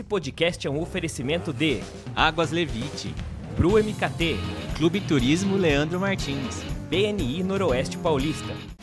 Esse podcast é um oferecimento de Águas Levite, Bru MKT, Clube Turismo Leandro Martins. BNI Noroeste Paulista.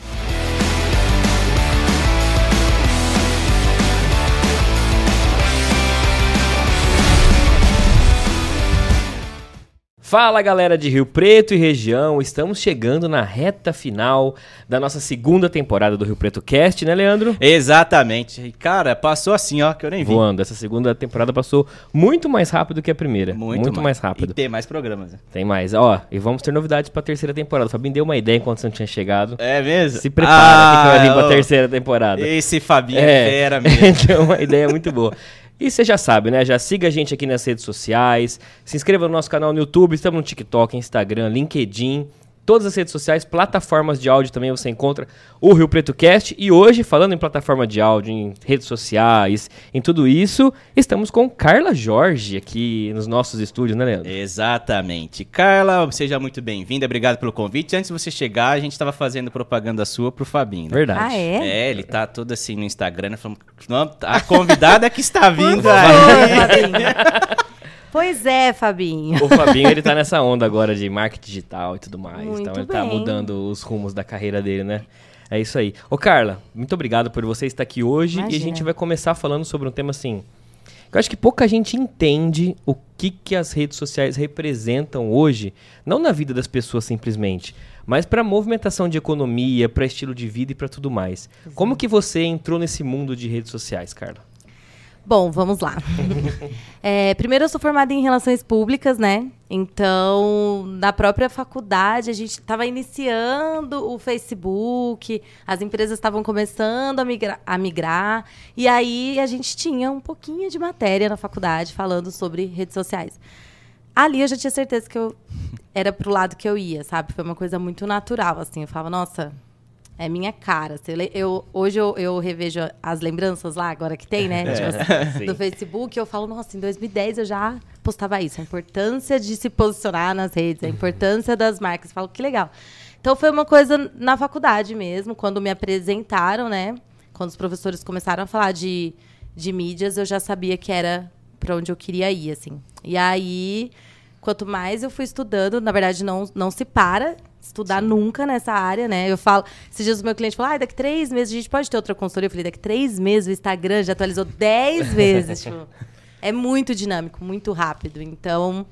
Fala galera de Rio Preto e região, estamos chegando na reta final da nossa segunda temporada do Rio Preto Cast, né, Leandro? Exatamente. E, Cara, passou assim, ó, que eu nem vi. Voando. Essa segunda temporada passou muito mais rápido que a primeira. Muito, mais. rápido. E tem mais programas. né? Tem mais. Ó, e vamos ter novidades pra terceira temporada. O Fabinho deu uma ideia enquanto você não tinha chegado. É mesmo? Se prepara que vai vir pra terceira temporada. Esse Fabinho é, fera mesmo. Então, uma ideia muito boa. E você já sabe, né? Já siga a gente aqui nas redes sociais, se inscreva no nosso canal no YouTube, estamos no TikTok, Instagram, LinkedIn, todas as redes sociais, plataformas de áudio também você encontra o Rio Preto Cast. E hoje, falando em plataforma de áudio, em redes sociais, em tudo isso, estamos com Carla Jorge aqui nos nossos estúdios, né, Leandro? Exatamente. Carla, seja muito bem-vinda. Obrigado pelo convite. Antes de você chegar, a gente estava fazendo propaganda sua pro Fabinho. né? Verdade. Ah, é? É, ele tá todo assim no Instagram, né, falando, "Não, a convidada que está vindo Por aí. Pois é, Fabinho. O Fabinho, ele tá nessa onda agora de marketing digital e tudo mais. Muito então ele tá bem. mudando os rumos da carreira dele, né? É isso aí. Ô, Carla, muito obrigado por você estar aqui hoje. E a Imagina. gente vai começar falando sobre um tema assim. Eu acho que pouca gente entende o que, que as redes sociais representam hoje, não na vida das pessoas simplesmente, mas para movimentação de economia, para estilo de vida e para tudo mais. Como que você entrou nesse mundo de redes sociais, Carla? Bom, vamos lá. É, primeiro, eu sou formada em Relações Públicas, né? Então, na própria faculdade, a gente estava iniciando o Facebook, as empresas estavam começando a migrar, a migrar, e aí a gente tinha um pouquinho de matéria na faculdade falando sobre redes sociais. Ali eu já tinha certeza que eu era pro lado que eu ia, sabe? Foi uma coisa muito natural, assim. Eu falava, nossa, é minha cara. Eu hoje eu, eu revejo as lembranças lá, agora que tem, né? tipo assim, sim. do Facebook, eu falo, nossa, em 2010 eu já postava isso. A importância de se posicionar nas redes, a importância das marcas. Eu falo, que legal. Então foi uma coisa na faculdade mesmo, quando me apresentaram, né? Quando os professores começaram a falar de, de mídias, eu já sabia que era para onde eu queria ir, assim. E aí, quanto mais eu fui estudando, na verdade, não, não se para estudar nunca nessa área, né? Eu falo, esses dias o meu cliente falou, ah, daqui três meses a gente pode ter outra consultoria. Eu falei, daqui três meses o Instagram já atualizou dez vezes. tipo, é muito dinâmico, muito rápido. Então,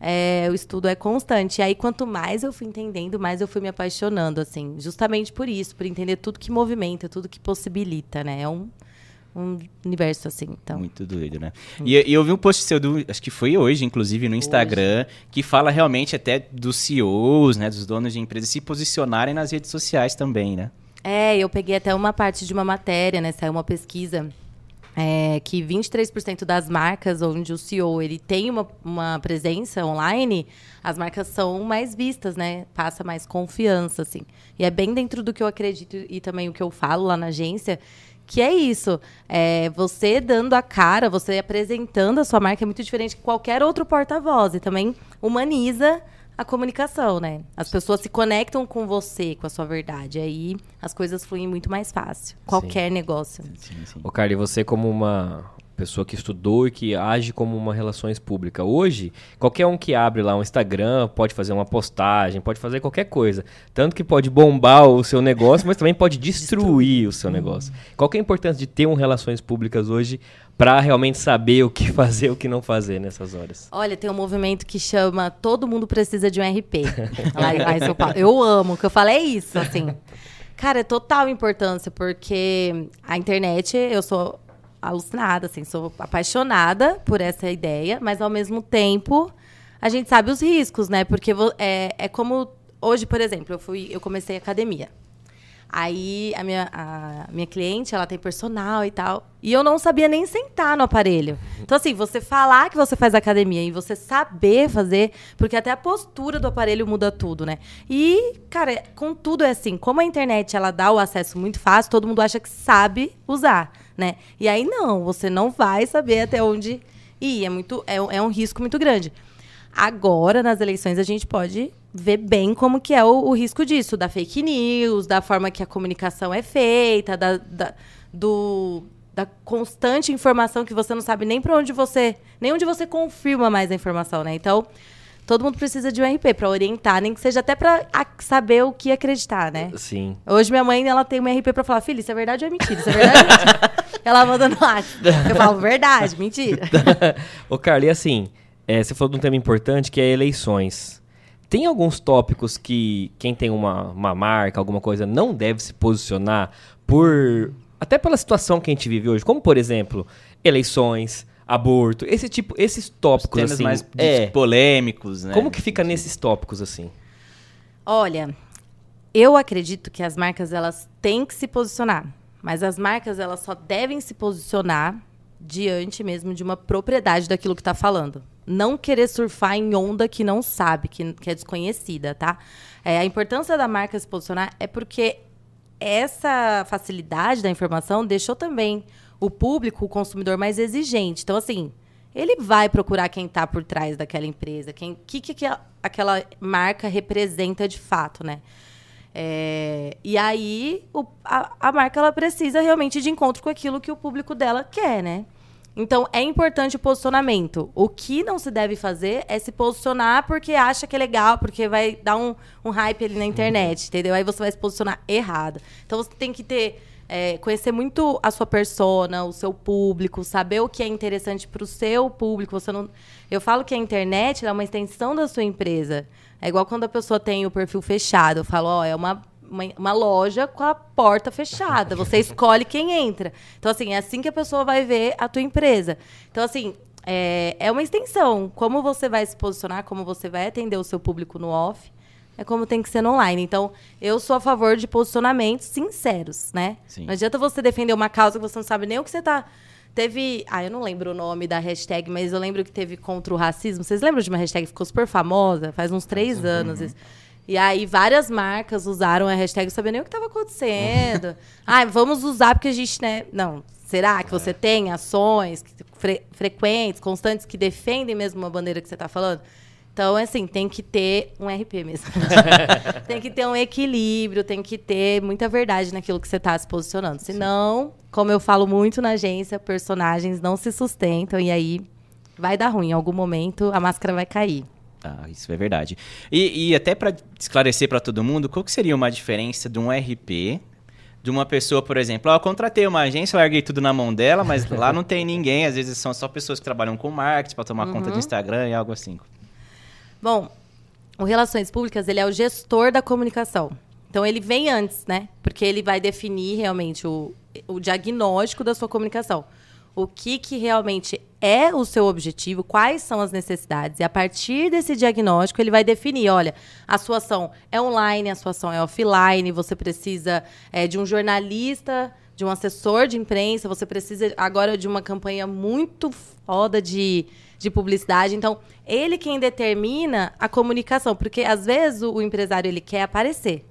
é, o estudo é constante. E aí, quanto mais eu fui entendendo, mais eu fui me apaixonando, assim. Justamente por isso, por entender tudo que movimenta, tudo que possibilita, né? É um, um universo, assim. Então, Muito doido, né? E, e eu vi um post seu, do, acho que foi hoje, inclusive, no Instagram, que fala realmente até dos CEOs, né, dos donos de empresas, se posicionarem nas redes sociais também, né? É, eu peguei até uma parte de uma matéria, né? Saiu uma pesquisa é, que 23% das marcas onde o CEO ele tem uma, uma presença online, as marcas são mais vistas, né? Passa mais confiança, assim. E é bem dentro do que eu acredito e também o que eu falo lá na agência, que é isso. É, você dando a cara, você apresentando a sua marca é muito diferente que qualquer outro porta-voz. E também humaniza a comunicação, né? As pessoas se conectam com você, com a sua verdade. Aí as coisas fluem muito mais fácil. Qualquer negócio. Sim, sim. Ô, Carla, e você como uma pessoa que estudou e que age como uma relações pública, hoje, qualquer um que abre lá um Instagram pode fazer uma postagem, pode fazer qualquer coisa. Tanto que pode bombar o seu negócio, mas também pode destruir o seu negócio. Qual é a importância de ter um relações públicas hoje para realmente saber o que fazer e o que não fazer nessas horas? Olha, tem um movimento que chama Todo Mundo Precisa de um RP. Eu amo, que eu falo é isso, assim. Cara, é total importância, porque a internet, eu sou alucinada, assim, sou apaixonada por essa ideia, mas ao mesmo tempo a gente sabe os riscos, né? Porque é, é como hoje, por exemplo, eu fui, eu comecei academia. Aí a minha, a minha cliente, ela tem personal e tal. E eu não sabia nem sentar no aparelho. Então, assim, você falar que você faz academia e você saber fazer, porque até a postura do aparelho muda tudo, né? E, cara, com tudo é assim, como a internet ela dá o acesso muito fácil, todo mundo acha que sabe usar, né? E aí não, você não vai saber até onde ir. É, muito, é, um- é um risco muito grande. Agora, nas eleições, a gente pode ver bem como que é o, o risco disso, da fake news, da forma que a comunicação é feita, da, da- do, da constante informação que você não sabe nem para onde você, nem onde você confirma mais a informação, né? Então, todo mundo precisa de um RP para orientar, nem que seja até para saber o que acreditar, né? Sim. Hoje minha mãe, ela tem um RP para falar, filha, isso é verdade ou é mentira? Isso é verdade ou é mentira? ela manda no WhatsApp. Eu falo, verdade, mentira. Ô, Carla, e assim, é, você falou de um tema importante que é eleições. Tem alguns tópicos que quem tem uma, uma marca, alguma coisa, não deve se posicionar por. Até pela situação que a gente vive hoje, como por exemplo, eleições, aborto, esse tipo, esses tópicos Temas assim. mais é, polêmicos, né? como que fica nesses tópicos assim? Olha, eu acredito que as marcas elas têm que se posicionar, mas as marcas elas só devem se posicionar diante mesmo de uma propriedade daquilo que está falando. Não querer surfar em onda que não sabe, que, que é desconhecida, tá? É, a importância da marca se posicionar é porque essa facilidade da informação deixou também o público, o consumidor mais exigente. Então, assim, ele vai procurar quem está por trás daquela empresa, quem, que, que, que aquela marca representa de fato, né? É, e aí o, a, a marca ela precisa realmente de encontro com aquilo que o público dela quer, né? Então é importante o posicionamento. O que não se deve fazer é se posicionar porque acha que é legal, porque vai dar um, um hype ali na internet, entendeu? Aí você vai se posicionar errado. Então você tem que ter é, conhecer muito a sua persona, o seu público, saber o que é interessante para o seu público. Você não, eu falo que a internet é uma extensão da sua empresa. É igual quando a pessoa tem o perfil fechado. Eu falo, ó, é uma, uma, uma loja com a porta fechada. Você escolhe quem entra. Então, assim, é assim que a pessoa vai ver a tua empresa. Então, assim, é, é uma extensão. Como você vai se posicionar, como você vai atender o seu público no off, é como tem que ser no online. Então, eu sou a favor de posicionamentos sinceros, né? Sim. Não adianta você defender uma causa que você não sabe nem o que você está Teve. Ah, eu não lembro o nome da hashtag, mas eu lembro que teve contra o racismo. Vocês lembram de uma hashtag que ficou super famosa? Faz uns três Uhum. anos. isso. E aí várias marcas usaram a hashtag, não sabia nem o que estava acontecendo. ah, vamos usar porque a gente, né? Não. Será que É. você tem ações fre- frequentes, constantes, que defendem mesmo uma bandeira que você está falando? Então, assim, tem que ter um RP mesmo. tem que ter um equilíbrio, tem que ter muita verdade naquilo que você está se posicionando. Senão, como eu falo muito na agência, personagens não se sustentam e aí vai dar ruim. Em algum momento, a máscara vai cair. Ah, isso é verdade. E, e até para esclarecer para todo mundo, qual que seria uma diferença de um RP de uma pessoa, por exemplo, ó, eu contratei uma agência, larguei tudo na mão dela, mas lá não tem ninguém, às vezes são só pessoas que trabalham com marketing para tomar conta do Instagram e algo assim. Bom, o Relações Públicas, ele é o gestor da comunicação. Então, ele vem antes, né? Porque ele vai definir realmente o, o diagnóstico da sua comunicação. O que, que realmente é o seu objetivo, quais são as necessidades. E a partir desse diagnóstico, ele vai definir, olha, a sua ação é online, a sua ação é offline, você precisa é, de um jornalista, de um assessor de imprensa, você precisa agora de uma campanha muito foda de, de publicidade. Então, ele quem determina a comunicação, porque às vezes o, empresário ele quer aparecer,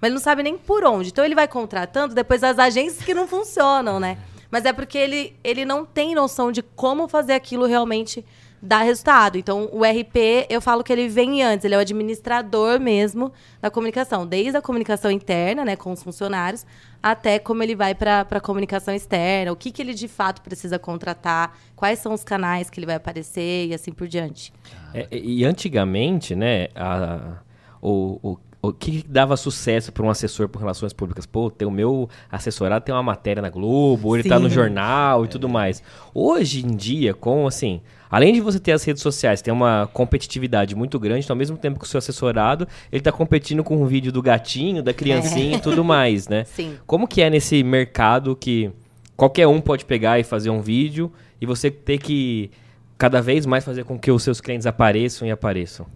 mas ele não sabe nem por onde. Então ele vai contratando depois as agências que não funcionam, né? Mas é porque ele, ele não tem noção de como fazer aquilo realmente dar resultado. Então, o RP, eu falo que ele vem antes, ele é o administrador mesmo da comunicação, desde a comunicação interna, né, com os funcionários, até como ele vai para a comunicação externa, o que, que ele de fato precisa contratar, quais são os canais que ele vai aparecer e assim por diante. É, e antigamente, né, a- o, o, o que dava sucesso para um assessor por relações públicas? Pô, tem o meu assessorado tem uma matéria na Globo, ou ele tá no jornal e tudo mais. Hoje em dia, com assim, além de você ter as redes sociais, tem uma competitividade muito grande, então ao mesmo tempo que o seu assessorado, ele tá competindo com um vídeo do gatinho, da criancinha e tudo mais, né? Sim. Como que é nesse mercado que qualquer um pode pegar e fazer um vídeo e você ter que cada vez mais fazer com que os seus clientes apareçam e apareçam?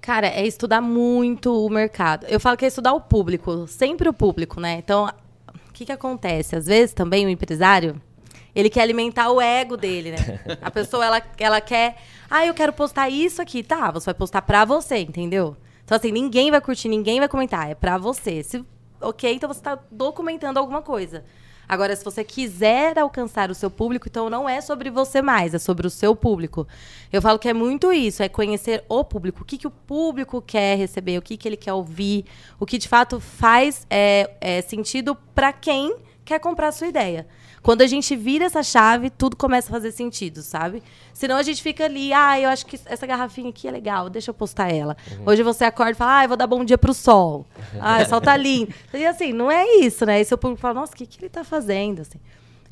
Cara, é estudar muito o mercado. Eu falo que é estudar o público, sempre o público, né? Então, o que, que acontece? Às vezes também o empresário, ele quer alimentar o ego dele, né? A pessoa, ela, ela quer, ah, eu quero postar isso aqui. Tá, você vai postar pra você, entendeu? Então, assim, ninguém vai curtir, ninguém vai comentar, é pra você. Se, ok, então você tá documentando alguma coisa. Agora, se você quiser alcançar o seu público, então não é sobre você mais, é sobre o seu público. Eu falo que é muito isso, é conhecer o público, o que, que o público quer receber, o que, que ele quer ouvir, o que de fato faz é, é, sentido para quem quer comprar a sua ideia. Quando a gente vira essa chave, tudo começa a fazer sentido, sabe? Senão a gente fica ali, ah, eu acho que essa garrafinha aqui é legal, deixa eu postar ela. Uhum. Hoje você acorda e fala, ah, eu vou dar bom dia pro sol. Ah, o sol tá lindo. E assim, não é isso, né? E seu público fala, nossa, o que, que ele tá fazendo? Assim.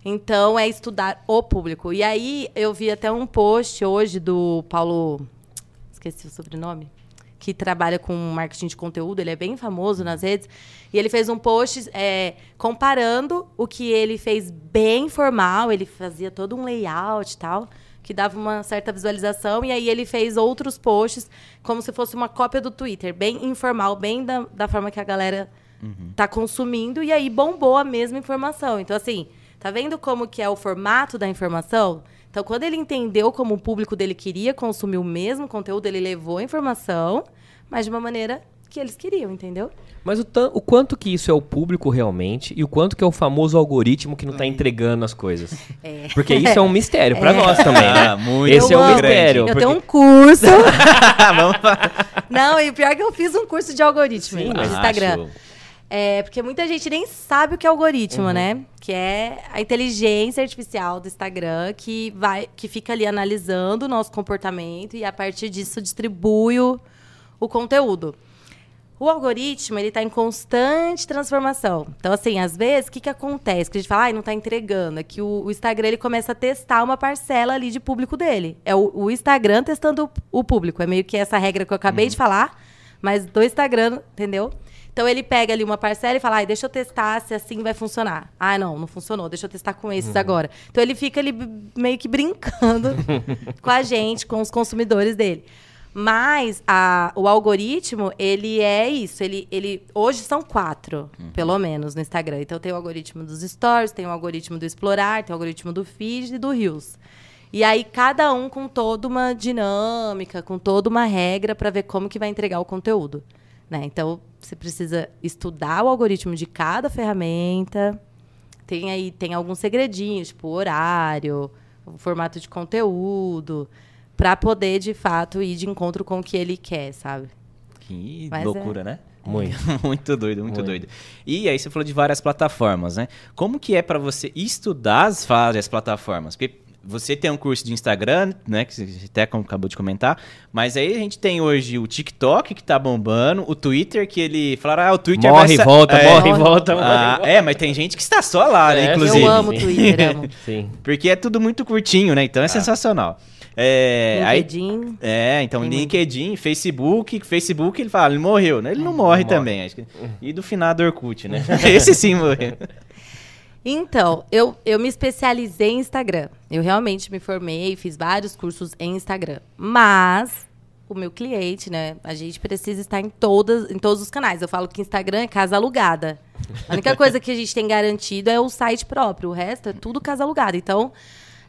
Então, é estudar o público. E aí, eu vi até um post hoje do Paulo. Esqueci o sobrenome. Que trabalha com marketing de conteúdo, ele é bem famoso nas redes. E ele fez um post é, comparando o que ele fez bem formal, ele fazia todo um layout e tal, que dava uma certa visualização. E aí ele fez outros posts como se fosse uma cópia do Twitter, bem informal, bem da, da forma que a galera tá consumindo. E aí bombou a mesma informação. Então, assim, Tá vendo como que é o formato da informação? Então, quando ele entendeu como o público dele queria consumir o mesmo conteúdo, ele levou a informação, mas de uma maneira que eles queriam, entendeu? Mas o, o quanto que isso é o público realmente e o quanto que é o famoso algoritmo que não tá entregando as coisas. É. Porque isso é um mistério pra nós também, né? Ah, muito Esse é Eu um amo. mistério. Eu porque- tenho um curso. Não, e pior que eu fiz um curso de algoritmo Sim, no Instagram. show. É, porque muita gente nem sabe o que é algoritmo, Uhum. né? Que é a inteligência artificial do Instagram que vai, que fica ali analisando o nosso comportamento e a partir disso distribui o, o conteúdo. O algoritmo, ele está em constante transformação. Então, assim, às vezes, o que, que acontece? Que a gente fala, ai, não está entregando. É que o, o Instagram, ele começa a testar uma parcela ali de público dele. É o, o Instagram testando o, o público. É meio que essa regra que eu acabei de falar, mas do Instagram, entendeu? Então, ele pega ali uma parcela e fala, ai, deixa eu testar se assim vai funcionar. Ah, não, não funcionou. Deixa eu testar com esses agora. Então, ele fica ali meio que brincando com a gente, com os consumidores dele. Mas a- o algoritmo, ele é isso. Ele, ele, hoje são quatro, pelo menos, no Instagram. Então tem o algoritmo dos stories, tem o algoritmo do explorar, tem o algoritmo do feed e do Reels. E aí, cada um com toda uma dinâmica, com toda uma regra para ver como que vai entregar o conteúdo. Né? Então, você precisa estudar o algoritmo de cada ferramenta. Tem aí, tem alguns segredinhos, tipo horário, o formato de conteúdo, para poder, de fato, ir de encontro com o que ele quer, sabe? Que Mas loucura, né? Muito. muito doido, muito, Muito. doido. E aí você falou de várias plataformas, né? Como que é pra você estudar as várias plataformas? Porque você tem um curso de Instagram, né, que você até acabou de comentar, mas aí a gente tem hoje o TikTok que tá bombando, o Twitter que ele falaram, ah, o Twitter Morre vai volta, é, morre e Morre. volta, morre e Ah, volta. é, mas tem gente que está só lá, né, É, inclusive. Eu amo o Twitter, amo. Sim. Porque é tudo muito curtinho, né? Então é sensacional. É, aí, LinkedIn. é, então. LinkedIn, Facebook, Facebook ele fala, ele morreu, né? Ele não morre morre. também. Acho que... E do finado Orkut, né? Esse sim morreu. Então, eu, eu me especializei em Instagram. Eu realmente me formei, fiz vários cursos em Instagram. Mas o meu cliente, né? A gente precisa estar em, todas, em todos os canais. Eu falo que Instagram é casa alugada. A única coisa que a gente tem garantido é o site próprio. O resto é tudo casa alugada. Então,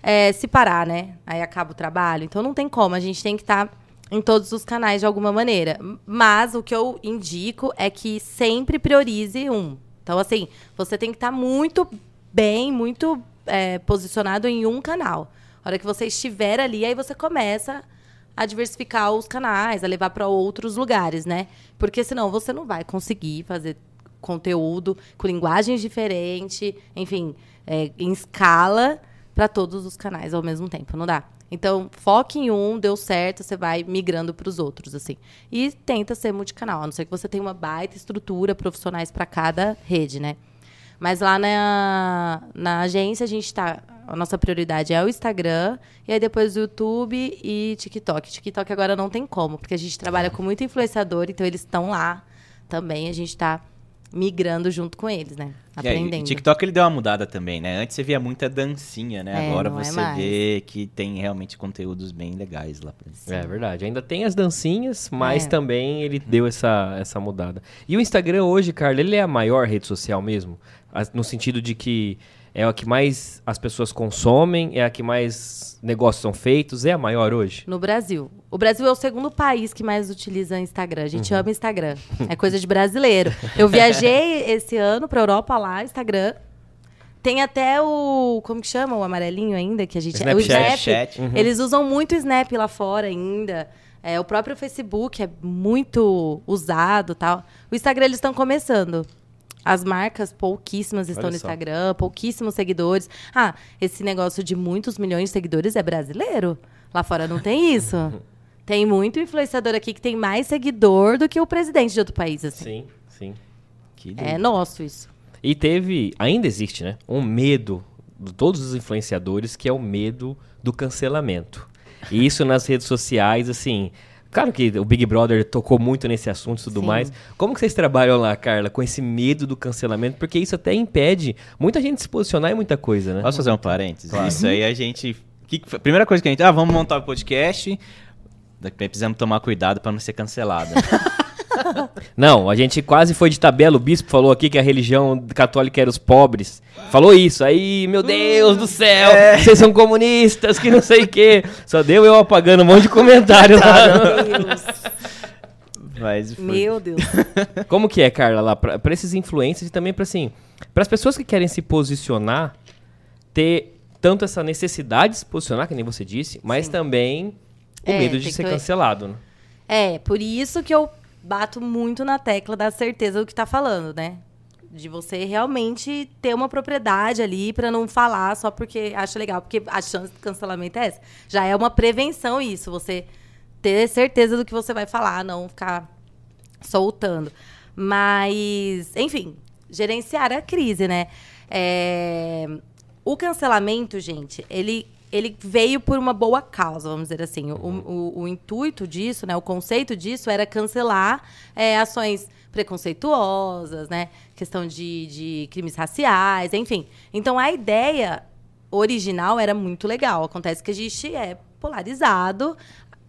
é, se parar, né? Aí acaba o trabalho. Então não tem como. A gente tem que estar em todos os canais de alguma maneira. Mas o que eu indico é que sempre priorize um. Então, assim, você tem que estar muito bem, muito é, posicionado em um canal. A hora que você estiver ali, aí você começa a diversificar os canais, a levar para outros lugares, né? Porque senão você não vai conseguir fazer conteúdo com linguagens diferentes, enfim, é, em escala para todos os canais ao mesmo tempo, não dá. Então, foque em um, deu certo, você vai migrando para os outros, assim. E tenta ser multicanal, a não ser que você tenha uma baita estrutura profissionais para cada rede, né? Mas lá na, na agência a gente tá. A nossa prioridade é o Instagram, e aí depois o YouTube e TikTok. TikTok agora não tem como, porque a gente trabalha com muito influenciador, então eles estão lá também, a gente tá migrando junto com eles, né? E Aprendendo. o TikTok ele deu uma mudada também, né? Antes você via muita dancinha, né? É, Agora é você mais. vê que tem realmente conteúdos bem legais lá. Pra... É verdade. Ainda tem as dancinhas, mas É. também ele deu essa, essa mudada. E o Instagram hoje, Carla, ele é a maior rede social mesmo? No sentido de que é a que mais as pessoas consomem, é a que mais negócios são feitos, é a maior hoje? No Brasil. O Brasil é o segundo país que mais utiliza Instagram. A gente Uhum. ama Instagram. É coisa de brasileiro. Eu viajei esse ano pra Europa lá, Instagram. Tem até o. Como que chama? O amarelinho ainda? Que a gente. é O Snapchat. Snap. Snapchat. Eles usam muito o Snap lá fora ainda. É, o próprio Facebook é muito usado tal. O Instagram eles estão começando As marcas pouquíssimas estão Olha no só. Instagram, pouquíssimos seguidores. Ah, esse negócio de muitos milhões de seguidores é brasileiro. Lá fora não tem isso. tem muito influenciador aqui que tem mais seguidor do que o presidente de outro país, assim. Sim, sim. Que É nosso isso. E teve, ainda existe, né? Um medo de todos os influenciadores, que é o medo do cancelamento. E isso nas redes sociais, assim. Claro que o Big Brother tocou muito nesse assunto e tudo Sim. mais. Como que vocês trabalham lá, Carla, com esse medo do cancelamento? Porque isso até impede muita gente de se posicionar em muita coisa, né? Posso fazer um parênteses? Isso aí a gente. que primeira coisa que a gente. Ah, vamos montar o podcast. Daqui precisamos tomar cuidado pra não ser cancelado. Não, a gente quase foi de tabela. O bispo falou aqui que a religião católica era os pobres. Falou isso. Aí, meu Deus do céu, vocês são comunistas, que não sei o quê. Só deu eu apagando um monte de comentário lá. Meu Deus. Mas foi- Meu Deus. Como que é, Carla, lá, pra, pra esses influencers e também pra, assim, pras pessoas que querem se posicionar, ter tanto essa necessidade de se posicionar, que nem você disse, mas Sim. também o É, medo de ser que- cancelado, né? É, por isso que eu bato muito na tecla da certeza do que tá falando, né? De você realmente ter uma propriedade ali pra não falar só porque acha legal. Porque a chance de cancelamento é essa. Já é uma prevenção isso, você ter certeza do que você vai falar, não ficar soltando. Mas, enfim, gerenciar a crise, né? É, O cancelamento, gente, ele, ele veio por uma boa causa, vamos dizer assim. O, o, o intuito disso, né? O conceito disso era cancelar é, ações preconceituosas, né? Questão de, de crimes raciais, enfim. Então, a ideia original era muito legal. Acontece que a gente é polarizado.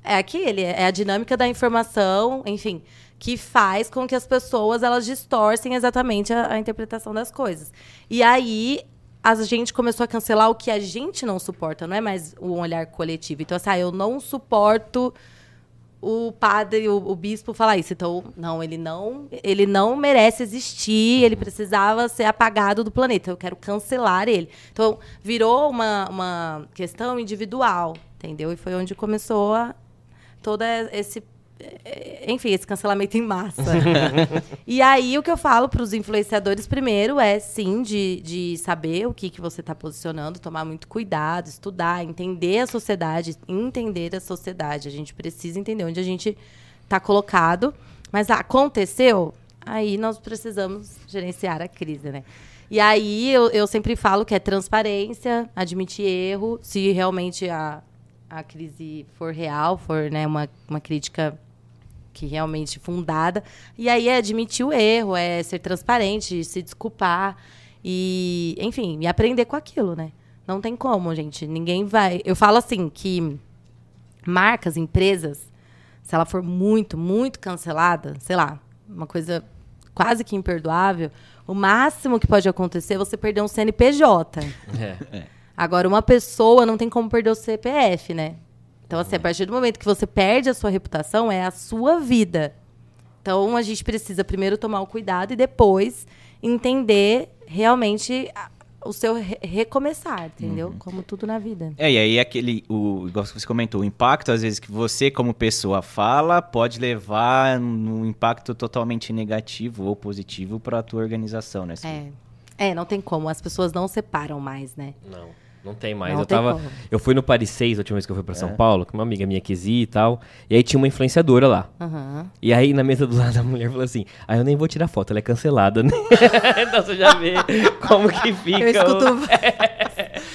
É aquele, é a dinâmica da informação, enfim, que faz com que as pessoas elas distorcem exatamente a, a interpretação das coisas. E aí a gente começou a cancelar o que a gente não suporta, não é mais um olhar coletivo. Então, assim, ah, eu não suporto o padre, o, o bispo falar isso. Então, não, ele não, ele não merece existir, ele precisava ser apagado do planeta. Eu quero cancelar ele. Então, virou uma, uma questão individual, entendeu? E foi onde começou a, todo esse enfim, esse cancelamento em massa. e aí, o que eu falo para os influenciadores, primeiro, é sim de, de saber o que, que você está posicionando, tomar muito cuidado, estudar, entender a sociedade, entender a sociedade. A gente precisa entender onde a gente está colocado. Mas ah, aconteceu, aí nós precisamos gerenciar a crise, né? E aí, eu, eu sempre falo que é transparência, admitir erro, se realmente a, a crise for real, for né, uma, uma crítica que realmente fundada. E aí é admitir o erro, é ser transparente, se desculpar e, enfim, e aprender com aquilo, né? Não tem como, gente. Ninguém vai. Eu falo assim que marcas, empresas, se ela for muito, muito cancelada, sei lá, uma coisa quase que imperdoável, o máximo que pode acontecer é você perder um CNPJ. É. Agora, uma pessoa não tem como perder o CPF, né? Então, assim, a partir do momento que você perde a sua reputação, é a sua vida. Então, a gente precisa primeiro tomar o cuidado e depois entender realmente a- o seu re- recomeçar, entendeu? Como tudo na vida. É, e aí aquele, o, igual você comentou, o impacto, às vezes, que você, como pessoa, fala, pode levar num impacto totalmente negativo ou positivo para a tua organização, né? É. É, não tem como. As pessoas não separam mais, né? Não, não tem mais. Não eu tem tava. como. Eu fui no Paris 6 a última vez que eu fui pra É. São Paulo, com uma amiga minha que e tal. E aí tinha uma influenciadora lá. Aham. E aí, na mesa do lado, a mulher falou assim: Ah, eu nem vou tirar foto, ela é cancelada, né? então você já vê como que fica. Eu escuto.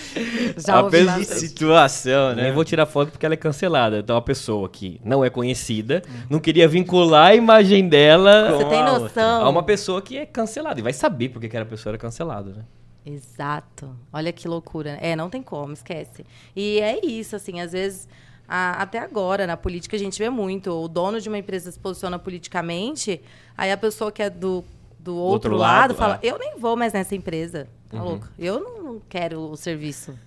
Já a ouvi mesma bastante. situação, Eu né? nem vou tirar foto porque ela é cancelada. Então, uma pessoa que não é conhecida, não queria vincular a imagem dela Você tem a outra. noção? a uma pessoa que é cancelada. E vai saber porque que era a pessoa era cancelada, né? Exato. Olha que loucura. É, não tem como, esquece. E é isso, assim, às vezes, a- até agora, na política, a gente vê muito. O dono de uma empresa se posiciona politicamente, aí a pessoa que é do, do outro, outro lado, lado, fala, é. eu nem vou mais nessa empresa. Tá louco? Eu não, quero o serviço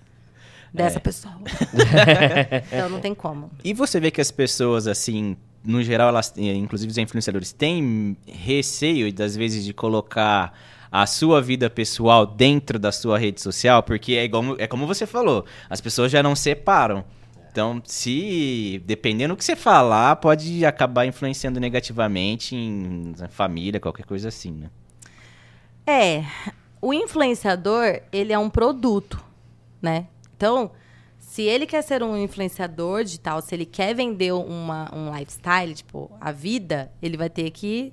dessa pessoa. então não tem como. E você vê que as pessoas, assim, no geral, elas, eh, inclusive os influenciadores, têm receio, das vezes, de colocar a sua vida pessoal dentro da sua rede social, porque é, igual, é como você falou, as pessoas já não separam. Então, se dependendo do que você falar, pode acabar influenciando negativamente em família, qualquer coisa assim, né? É, o influenciador, ele é um produto, né? Então, se ele quer ser um influenciador digital, se ele quer vender uma, um lifestyle, tipo, a vida, ele vai ter que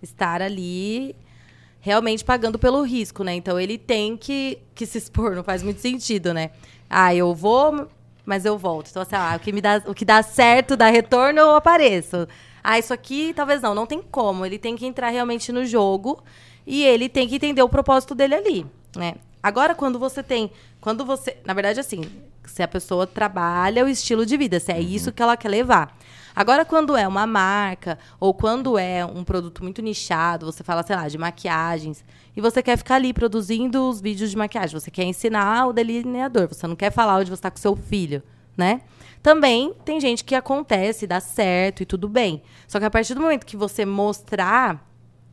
estar ali realmente pagando pelo risco, né? Então ele tem que, que se expor, não faz muito sentido, né? Ah, eu vou, mas eu volto. Então, assim, ah, o que me dá, o que dá certo, dá retorno, eu apareço. Ah, isso aqui talvez não, não tem como. Ele tem que entrar realmente no jogo e ele tem que entender o propósito dele ali, né? Agora, quando você tem. Quando você. Na verdade, assim, se a pessoa trabalha o estilo de vida, se é isso que ela quer levar. Agora, quando é uma marca, ou quando é um produto muito nichado, você fala, sei lá, de maquiagens, e você quer ficar ali produzindo os vídeos de maquiagem, você quer ensinar o delineador, você não quer falar onde você está com seu filho, né? Também tem gente que acontece, dá certo e tudo bem. Só que a partir do momento que você mostrar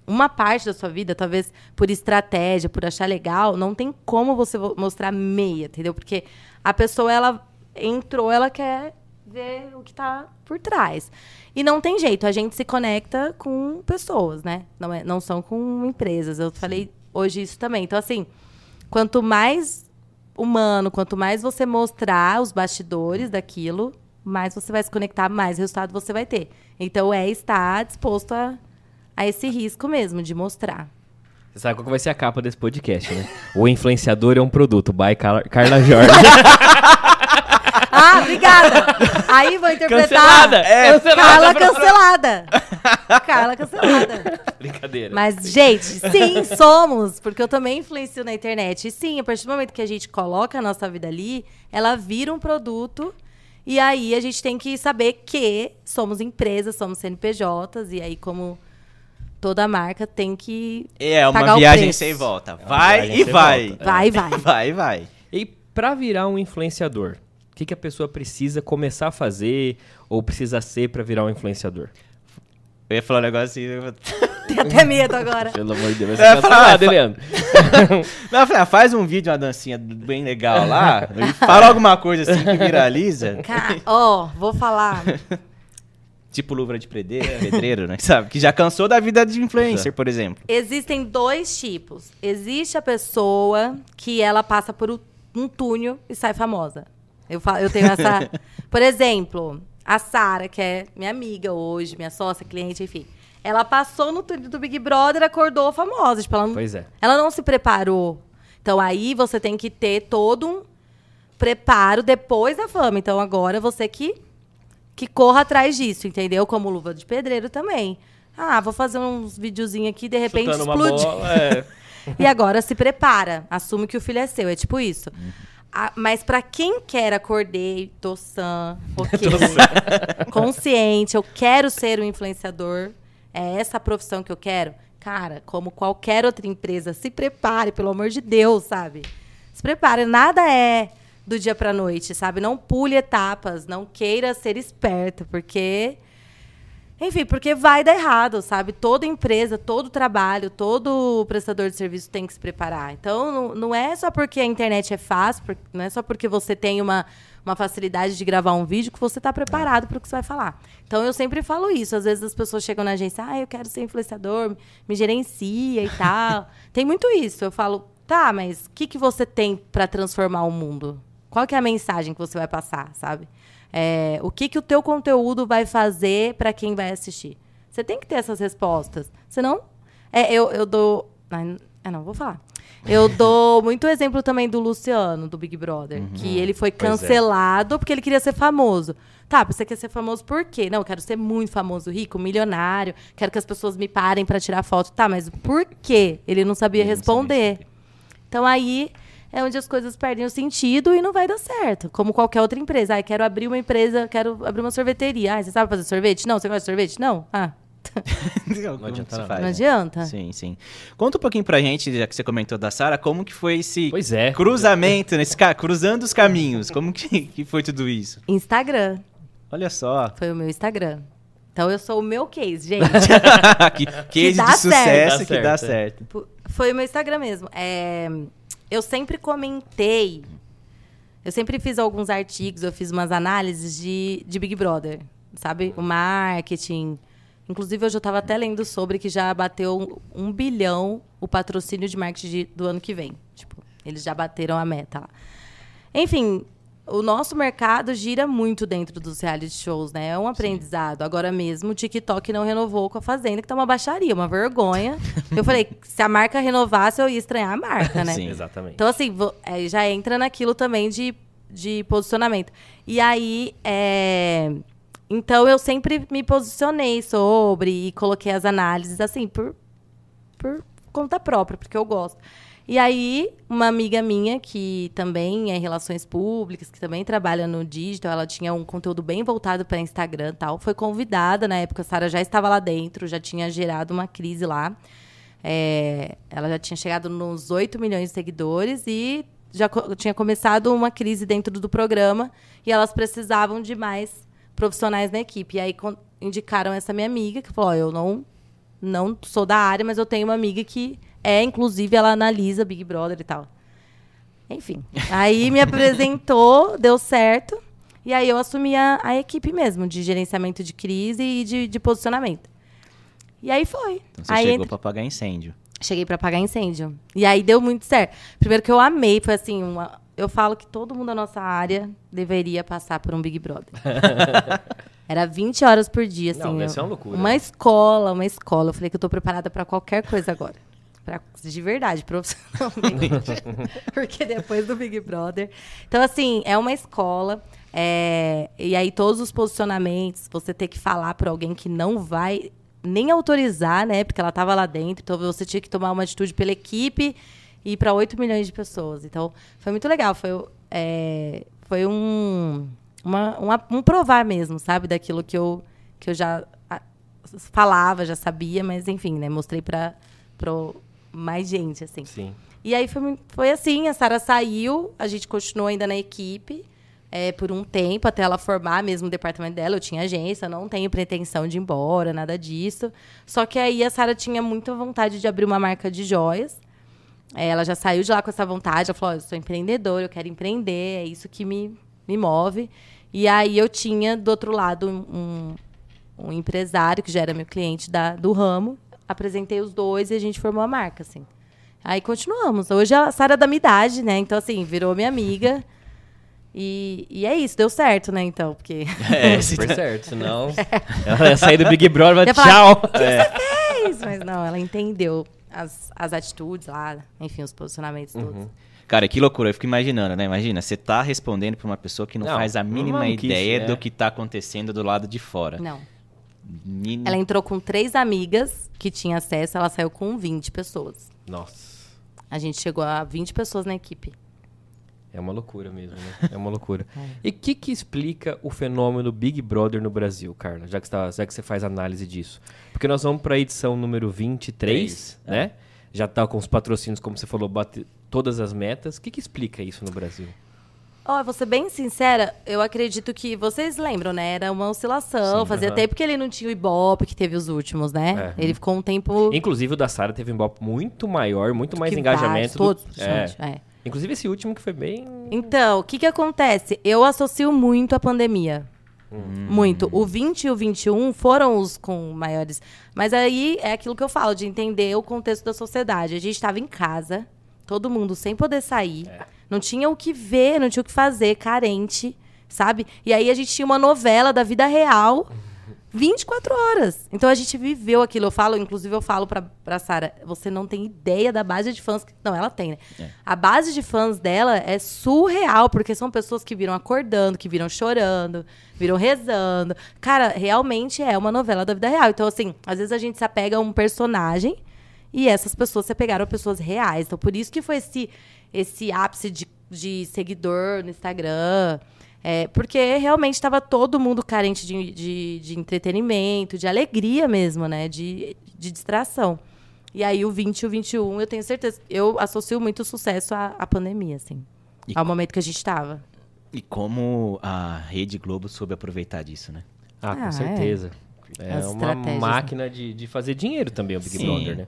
uma parte da sua vida, talvez por estratégia, por achar legal, não tem como você mostrar meia, entendeu? Porque a pessoa, ela entrou, ela quer ver o que está por trás. E não tem jeito, a gente se conecta com pessoas, né? Não, é, não são com empresas. Eu falei hoje isso também. Então, assim, quanto mais humano, quanto mais você mostrar os bastidores daquilo, mais você vai se conectar, mais resultado você vai ter. Então, é estar disposto a, a esse risco mesmo, de mostrar. Você sabe qual vai ser a capa desse podcast, né? O influenciador é um produto, by Carla, Carla Jorge. Ah, obrigada. Aí vou interpretar. Cancelada. É, Cancelada, Carla cancelada. Carla cancelada. Brincadeira. Mas, gente, sim, somos. Porque eu também influencio na internet. E sim, a partir do momento que a gente coloca a nossa vida ali, ela vira um produto. E aí a gente tem que saber que somos empresas, somos CNPJs. E aí, como toda marca, tem que É uma pagar o viagem preço. sem volta. uma Vai viagem e sem vai. volta. Vai, vai. Vai, vai. E pra virar um influenciador, que, que a pessoa precisa começar a fazer ou precisa ser pra virar um influenciador? Eu ia falar um negócio assim. eu- Tem até medo agora. Pelo amor de Deus, Eu ia vai ser falar, fa- Leandro? Não, eu falei, ah, faz um vídeo, uma dancinha bem legal lá. e fala alguma coisa assim que viraliza. Ca- Ó, vou falar. Tipo luva de pedreiro, pedreiro, né? Sabe? Que já cansou da vida de influencer, por exemplo. Existem dois tipos. Existe a pessoa que ela passa por um túnel e sai famosa. Eu, fa- eu tenho essa. Por exemplo, a Sara, que é minha amiga hoje, minha sócia, cliente, enfim. Ela passou no túnel do Big Brother, acordou famosa. Tipo, ela, não, Pois é. ela não se preparou. Então aí você tem que ter todo um preparo depois da fama. Então agora você que que corra atrás disso, entendeu? Como luva de pedreiro também. Ah, vou fazer uns videozinhos aqui, de repente Chutando explode. bola, é. E agora se prepara, assume que o filho é seu, é tipo isso. Ah, mas pra quem quer acordei, tô sã, ok, consciente, eu quero ser um influenciador, é essa a profissão que eu quero. Cara, como qualquer outra empresa, se prepare, pelo amor de Deus, sabe? Se prepare, nada é do dia pra noite, sabe? Não pule etapas, não queira ser esperto, porque enfim, porque vai dar errado, sabe? Toda empresa, todo trabalho, todo prestador de serviço tem que se preparar. Então, não, não é só porque a internet é fácil, por- não é só porque você tem uma, uma facilidade de gravar um vídeo que você está preparado para o que você vai falar. Então, eu sempre falo isso. Às vezes as pessoas chegam na agência, ah, eu quero ser influenciador, me gerencia e tal. tem muito isso. Eu falo, tá, mas o que, que você tem para transformar o mundo? Qual que é a mensagem que você vai passar, sabe? É, o que, que o teu conteúdo vai fazer para quem vai assistir? Você tem que ter essas respostas. Senão, é, eu, eu dou... Ah, não, vou falar. Eu dou muito exemplo também do Luciano, do Big Brother. Que ele foi é. cancelado porque ele queria ser famoso. Tá, você quer ser famoso por quê? Não, eu quero ser muito famoso, rico, milionário. Quero que as pessoas me parem para tirar foto. Tá, mas por quê? Ele não sabia Ele não sabia responder. Então aí é onde as coisas perdem o sentido e não vai dar certo. Como qualquer outra empresa. Ah, quero abrir uma empresa, quero abrir uma sorveteria. Ah, você sabe fazer sorvete? Não, você gosta de sorvete? Não. Ah, Não adianta nada. faz, não né? adianta. Sim, sim. Conta um pouquinho pra gente, já que você comentou da Sara, como que foi esse Pois é. cruzamento, nesse ca... cruzando os caminhos. Como que, que foi tudo isso? Instagram. Olha só. Foi o meu Instagram. Então eu sou o meu case, gente. que case dá de certo. sucesso Dá que dá certo, é. certo. Foi o meu Instagram mesmo. É, eu sempre comentei. Eu sempre fiz alguns artigos, eu fiz umas análises de, de Big Brother. Sabe? O marketing. Inclusive, hoje eu estava até lendo sobre que já bateu um, bilhão o patrocínio de marketing de- do ano que vem. Tipo, eles já bateram a meta lá. Enfim, o nosso mercado gira muito dentro dos reality shows, né? É um aprendizado. Agora mesmo, o TikTok não renovou com a Fazenda, que tá uma baixaria, uma vergonha. eu falei, se a marca renovasse, eu ia estranhar a marca, né? Sim. Exatamente. Então, assim, é, já entra naquilo também de, de posicionamento. E aí, é, então eu sempre me posicionei sobre e coloquei as análises, assim, por, por conta própria, porque eu gosto. E aí, uma amiga minha, que também é relações públicas, que também trabalha no digital, ela tinha um conteúdo bem voltado para Instagram e tal, foi convidada, na época a Sara já estava lá dentro, já tinha gerado uma crise lá. É, ela já tinha chegado nos 8 milhões de seguidores e já co- tinha começado uma crise dentro do programa e elas precisavam de mais profissionais na equipe. E aí indicaram essa minha amiga, que falou: "Ó, eu não, não sou da área, mas eu tenho uma amiga que é, inclusive, ela analisa Big Brother e tal. Enfim. Aí me apresentou, deu certo. E aí eu assumi a, a equipe mesmo, de gerenciamento de crise e de, de posicionamento. E aí foi. Então você aí chegou entre- pra apagar incêndio. Cheguei pra apagar incêndio. E aí deu muito certo. Primeiro que eu amei, foi assim, uma- eu falo que todo mundo da nossa área deveria passar por um Big Brother. Era 20 horas por dia, assim. Não, deve eu- ser uma loucura. Uma escola, uma escola. Eu falei que eu tô preparada pra qualquer coisa agora. Pra, de verdade, profissionalmente. Porque depois do Big Brother. Então, assim, é uma escola. é, e aí, todos os posicionamentos, você ter que falar para alguém que não vai nem autorizar, né? Porque ela tava lá dentro. Então, você tinha que tomar uma atitude pela equipe e para 8 milhões de pessoas. Então, foi muito legal. Foi, é, foi um, uma- uma- um provar mesmo, sabe? Daquilo que eu, que eu já falava, já sabia, mas enfim, né? Mostrei para mais gente, assim. Sim. E aí foi, foi assim, a Sara saiu, a gente continuou ainda na equipe é, por um tempo, até ela formar mesmo o departamento dela. Eu tinha agência, não tenho pretensão de ir embora, nada disso. Só que aí a Sara tinha muita vontade de abrir uma marca de joias. É, ela já saiu de lá com essa vontade, ela falou, "Ó, eu sou empreendedora, eu quero empreender, é isso que me, me move. E aí eu tinha, do outro lado, um, um empresário, que já era meu cliente da, do ramo, apresentei os dois e a gente formou a marca, assim. Aí continuamos. Hoje a Sara é da minha idade, né? Então, assim, virou minha amiga. E, e é isso, deu certo, né? Então, porque. É, Super certo, senão ela ia sair do Big Brother e Ia vai falar, tchau. é isso, mas não, ela entendeu as, as atitudes lá, enfim, os posicionamentos todos. Cara, que loucura, eu fico imaginando, né? Imagina, você tá respondendo pra uma pessoa que não, Não, faz a mínima ideia é. do que tá acontecendo do lado de fora. Não. Ela entrou com três amigas que tinham acesso, ela saiu com 20 pessoas. Nossa. A gente chegou a 20 pessoas na equipe. É uma loucura mesmo, né? É uma loucura. E o que, que explica o fenômeno Big Brother no Brasil, Carla? Já que, você tá- já que você faz análise disso. Porque nós vamos para a edição número 23, Três, né? Já tá com os patrocínios, como você falou, bate todas as metas. O que, que explica isso no Brasil? Ó, eu vou ser bem sincera, eu acredito que vocês lembram, né? Era uma oscilação, Sim, fazia aham. tempo que ele não tinha o Ibope que teve os últimos, né? É. Ele ficou um tempo Inclusive o da Sara teve um Ibope muito maior, muito mais engajamento. vários, do- todos, é. gente, é. Inclusive esse último que foi bem. Então, o que que acontece? Eu associo muito à pandemia. Muito. O 20 e o 21 foram os com maiores. Mas aí é aquilo que eu falo, de entender o contexto da sociedade. A gente estava em casa, todo mundo sem poder sair, não tinha o que ver, não tinha o que fazer, carente, sabe? E aí a gente tinha uma novela da vida real 24 horas. Então a gente viveu aquilo. Eu falo, inclusive eu falo pra, pra Sara, você não tem ideia da base de fãs. Que... Não, ela tem, né? A base de fãs dela é surreal, porque são pessoas que viram acordando, que viram chorando, viram rezando. Cara, realmente é uma novela da vida real. Então, assim, às vezes a gente se apega a um personagem e essas pessoas se apegaram a pessoas reais. Então, por isso que foi esse, esse ápice de, de seguidor no Instagram. É, porque realmente estava todo mundo carente de, de, de entretenimento, de alegria mesmo, né? De, de distração. E aí, o 20 e o 21, eu tenho certeza. Eu associo muito o sucesso à, à pandemia, assim. E ao momento que a gente estava. E como a Rede Globo soube aproveitar disso, né? Ah, Ah, com é. certeza. É, As uma né? máquina de, de fazer dinheiro também, o Big Sim. Brother, né?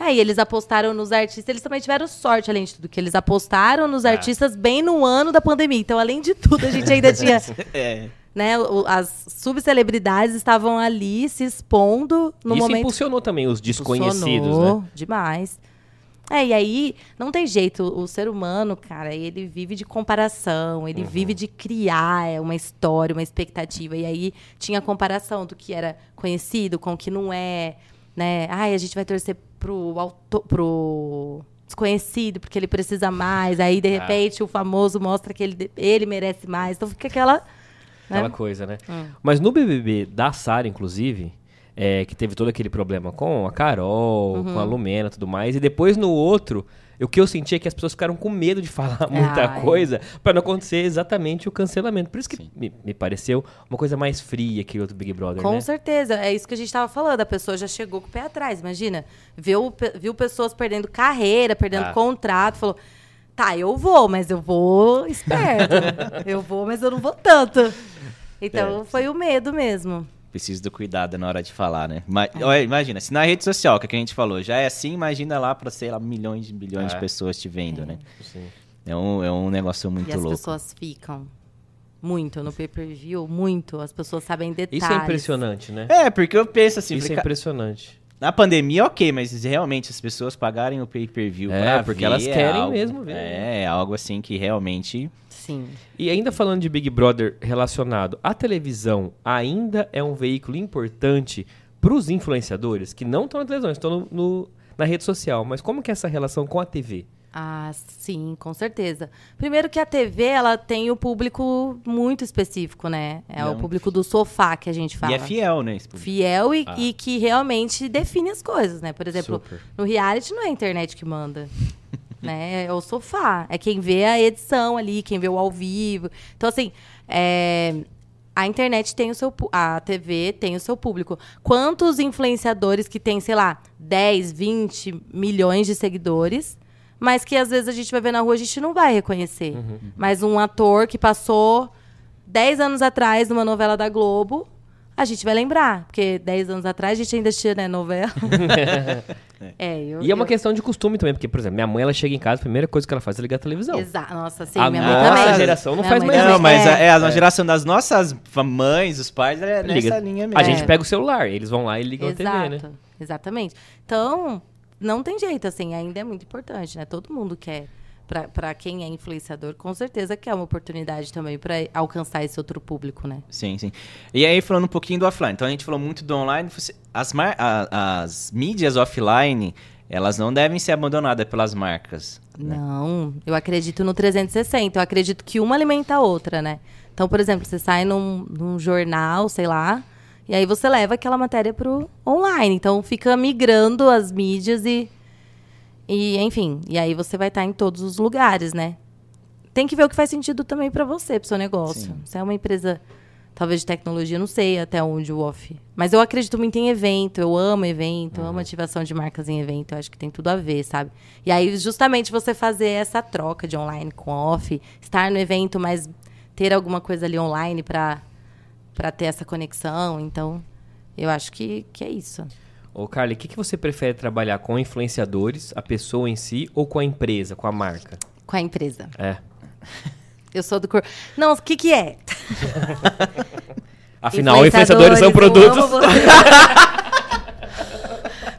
É, e eles apostaram nos artistas, eles também tiveram sorte, além de tudo, que eles apostaram nos Ah. artistas bem no ano da pandemia. Então, além de tudo, a gente ainda tinha. É. né? o- As subcelebridades estavam ali se expondo no Isso momento impulsionou também os desconhecidos, né? Demais. É, e aí, não tem jeito. O ser humano, cara, ele vive de comparação, ele Uhum. vive de criar é, uma história, uma expectativa. E aí tinha comparação do que era conhecido com o que não é, né? Ai, a gente vai torcer pro, auto, pro desconhecido, porque ele precisa mais. Aí, Ah. de repente, o famoso mostra que ele, ele merece mais. Então fica aquela. Aquela né? coisa, né? Hum. Mas no BBB da Sara, inclusive, é, que teve todo aquele problema com a Carol, Uhum. com a Lumena e tudo mais, e depois no outro, o que eu senti é que as pessoas ficaram com medo de falar muita Ai. coisa pra não acontecer exatamente o cancelamento. Por isso que me, me pareceu uma coisa mais fria que o outro Big Brother, Com né? certeza, é isso que a gente estava falando. A pessoa já chegou com o pé atrás, imagina. Viu, viu pessoas perdendo carreira, perdendo Ah. contrato, falou: tá, eu vou, mas eu vou esperto. eu vou, mas eu não vou tanto. Então É, foi o medo mesmo. Preciso do cuidado na hora de falar, né? Ma- olha, imagina, se na rede social, que, é que a gente falou, já é assim, imagina lá pra, sei lá, milhões de bilhões É. de pessoas te vendo, né? Sim. É um, é um negócio muito e as louco. pessoas ficam muito no pay-per-view, muito. As pessoas sabem detalhes. Isso é impressionante, né? É, porque eu penso assim, Isso é falei, ca- impressionante. na pandemia, ok, mas realmente as pessoas pagarem o pay-per-view É, pra porque ver elas é querem algo- mesmo ver, né? É, algo assim que realmente... Sim. E ainda falando de Big Brother relacionado, a televisão ainda é um veículo importante para os influenciadores que não estão na televisão, estão no, no- na rede social. Mas como que é essa relação com a TV? Ah, sim, com certeza. Primeiro que a TV, ela tem o público muito específico, né? É o Não. público do sofá que a gente fala. E é fiel, né? Fiel e, Ah. e que realmente define as coisas, né? Por exemplo, Super. no reality não é a internet que manda. Né? É o sofá. É quem vê a edição ali, quem vê o ao vivo. Então, assim, é, a internet tem o seu... A TV tem o seu público. Quantos influenciadores que tem, sei lá, 10, 20 milhões de seguidores... Mas que às vezes a gente vai ver na rua, a gente não vai reconhecer. Mas um ator que passou 10 anos atrás numa novela da Globo, a gente vai lembrar. Porque 10 anos atrás a gente ainda tinha, né, novela. é, eu, E é uma eu- questão de costume também, porque, por exemplo, minha mãe ela chega em casa, a primeira coisa que ela faz é ligar a televisão. Exato. Nossa, sim, A minha mãe nossa também. geração não Minha faz mais. Não, mas é. é, a geração das nossas mães, os pais, é nessa Liga. linha mesmo. A gente É. pega o celular, eles vão lá e ligam a TV, né? Exato, Exatamente. Então, não tem jeito, assim, ainda é muito importante, né? Todo mundo quer. Pra quem é influenciador, com certeza quer uma oportunidade também pra alcançar esse outro público, né? Sim, sim. E aí, falando um pouquinho do offline. Então, a gente falou muito do online. As, mar- as mídias offline, elas não devem ser abandonadas pelas marcas. né? Não, eu acredito no 360. Eu acredito que uma alimenta a outra, né? Então, por exemplo, você sai num, num jornal, sei lá, e aí você leva aquela matéria pro online. Então, fica migrando as mídias e. E, enfim, e aí você vai estar em todos os lugares, né? Tem que ver o que faz sentido também pra você, pro seu negócio. Sim. Se é uma empresa, talvez de tecnologia, não sei até onde o off. Mas eu acredito muito em evento, eu amo evento, eu amo ativação de marcas em evento, eu acho que tem tudo a ver, sabe? E aí, justamente, você fazer essa troca de online com off, estar no evento, mas ter alguma coisa ali online pra ter essa conexão. Então, eu acho que, que é isso. Ô, Carly, o que, que você prefere trabalhar com influenciadores, a pessoa em si, ou com a empresa, com a marca? Com a empresa. É. Eu sou do cor. Não, o que que é? Afinal, influenciadores são eu produtos.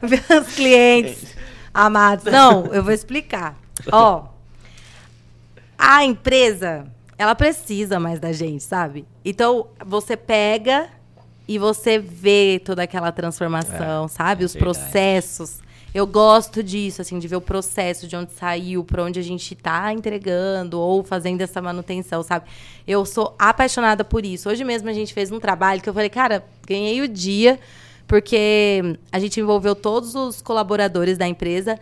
Meus clientes amados. Não, eu vou explicar. Ó, a empresa, ela precisa mais da gente, sabe? Então, você pega e você vê toda aquela transformação, sabe? Os verdade. processos. Eu gosto disso, assim, de ver o processo, de onde saiu, para onde a gente tá entregando ou fazendo essa manutenção, sabe? Eu sou apaixonada por isso. Hoje mesmo a gente fez um trabalho que eu falei, cara, ganhei o dia, porque a gente envolveu todos os colaboradores da empresa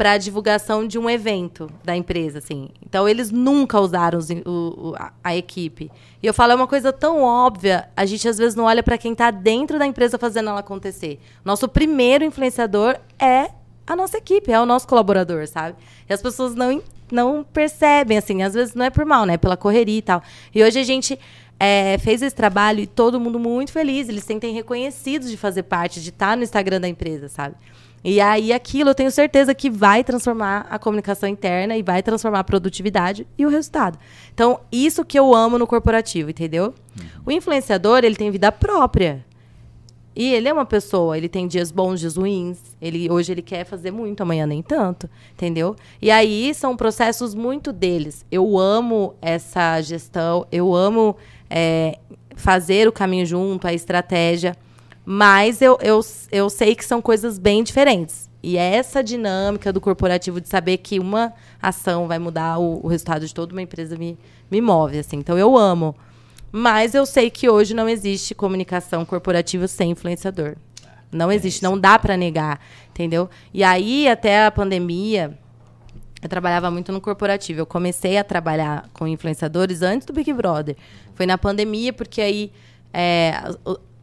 para divulgação de um evento da empresa, assim. Então eles nunca usaram os o- o- a, equipe. E eu falo é uma coisa tão óbvia, a gente às vezes não olha para quem está dentro da empresa fazendo ela acontecer. Nosso primeiro influenciador é a nossa equipe, é o nosso colaborador, sabe? E as pessoas não não percebem, assim, às vezes não é por mal, né? Pela correria e tal. E hoje a gente é, fez esse trabalho e todo mundo muito feliz. Eles se sentem reconhecidos de fazer parte, de estar no Instagram da empresa, sabe? E aí aquilo eu tenho certeza que vai transformar a comunicação interna e vai transformar a produtividade e o resultado. Então, isso que eu amo no corporativo, entendeu? O influenciador, ele tem vida própria. E ele é uma pessoa, ele tem dias bons, dias ruins. Ele hoje ele quer fazer muito, amanhã nem tanto, entendeu? E aí são processos muito deles. Eu amo essa gestão, eu amo é, fazer o caminho junto, a estratégia. Mas eu, eu, eu sei que são coisas bem diferentes. E é essa dinâmica do corporativo de saber que uma ação vai mudar o, o resultado de toda uma empresa me, me move, assim. Então eu amo. Mas eu sei que hoje não existe comunicação corporativa sem influenciador. Não existe, não dá para negar, entendeu? E aí, até a pandemia, eu trabalhava muito no corporativo. Eu comecei a trabalhar com influenciadores antes do Big Brother. Foi na pandemia, porque aí é,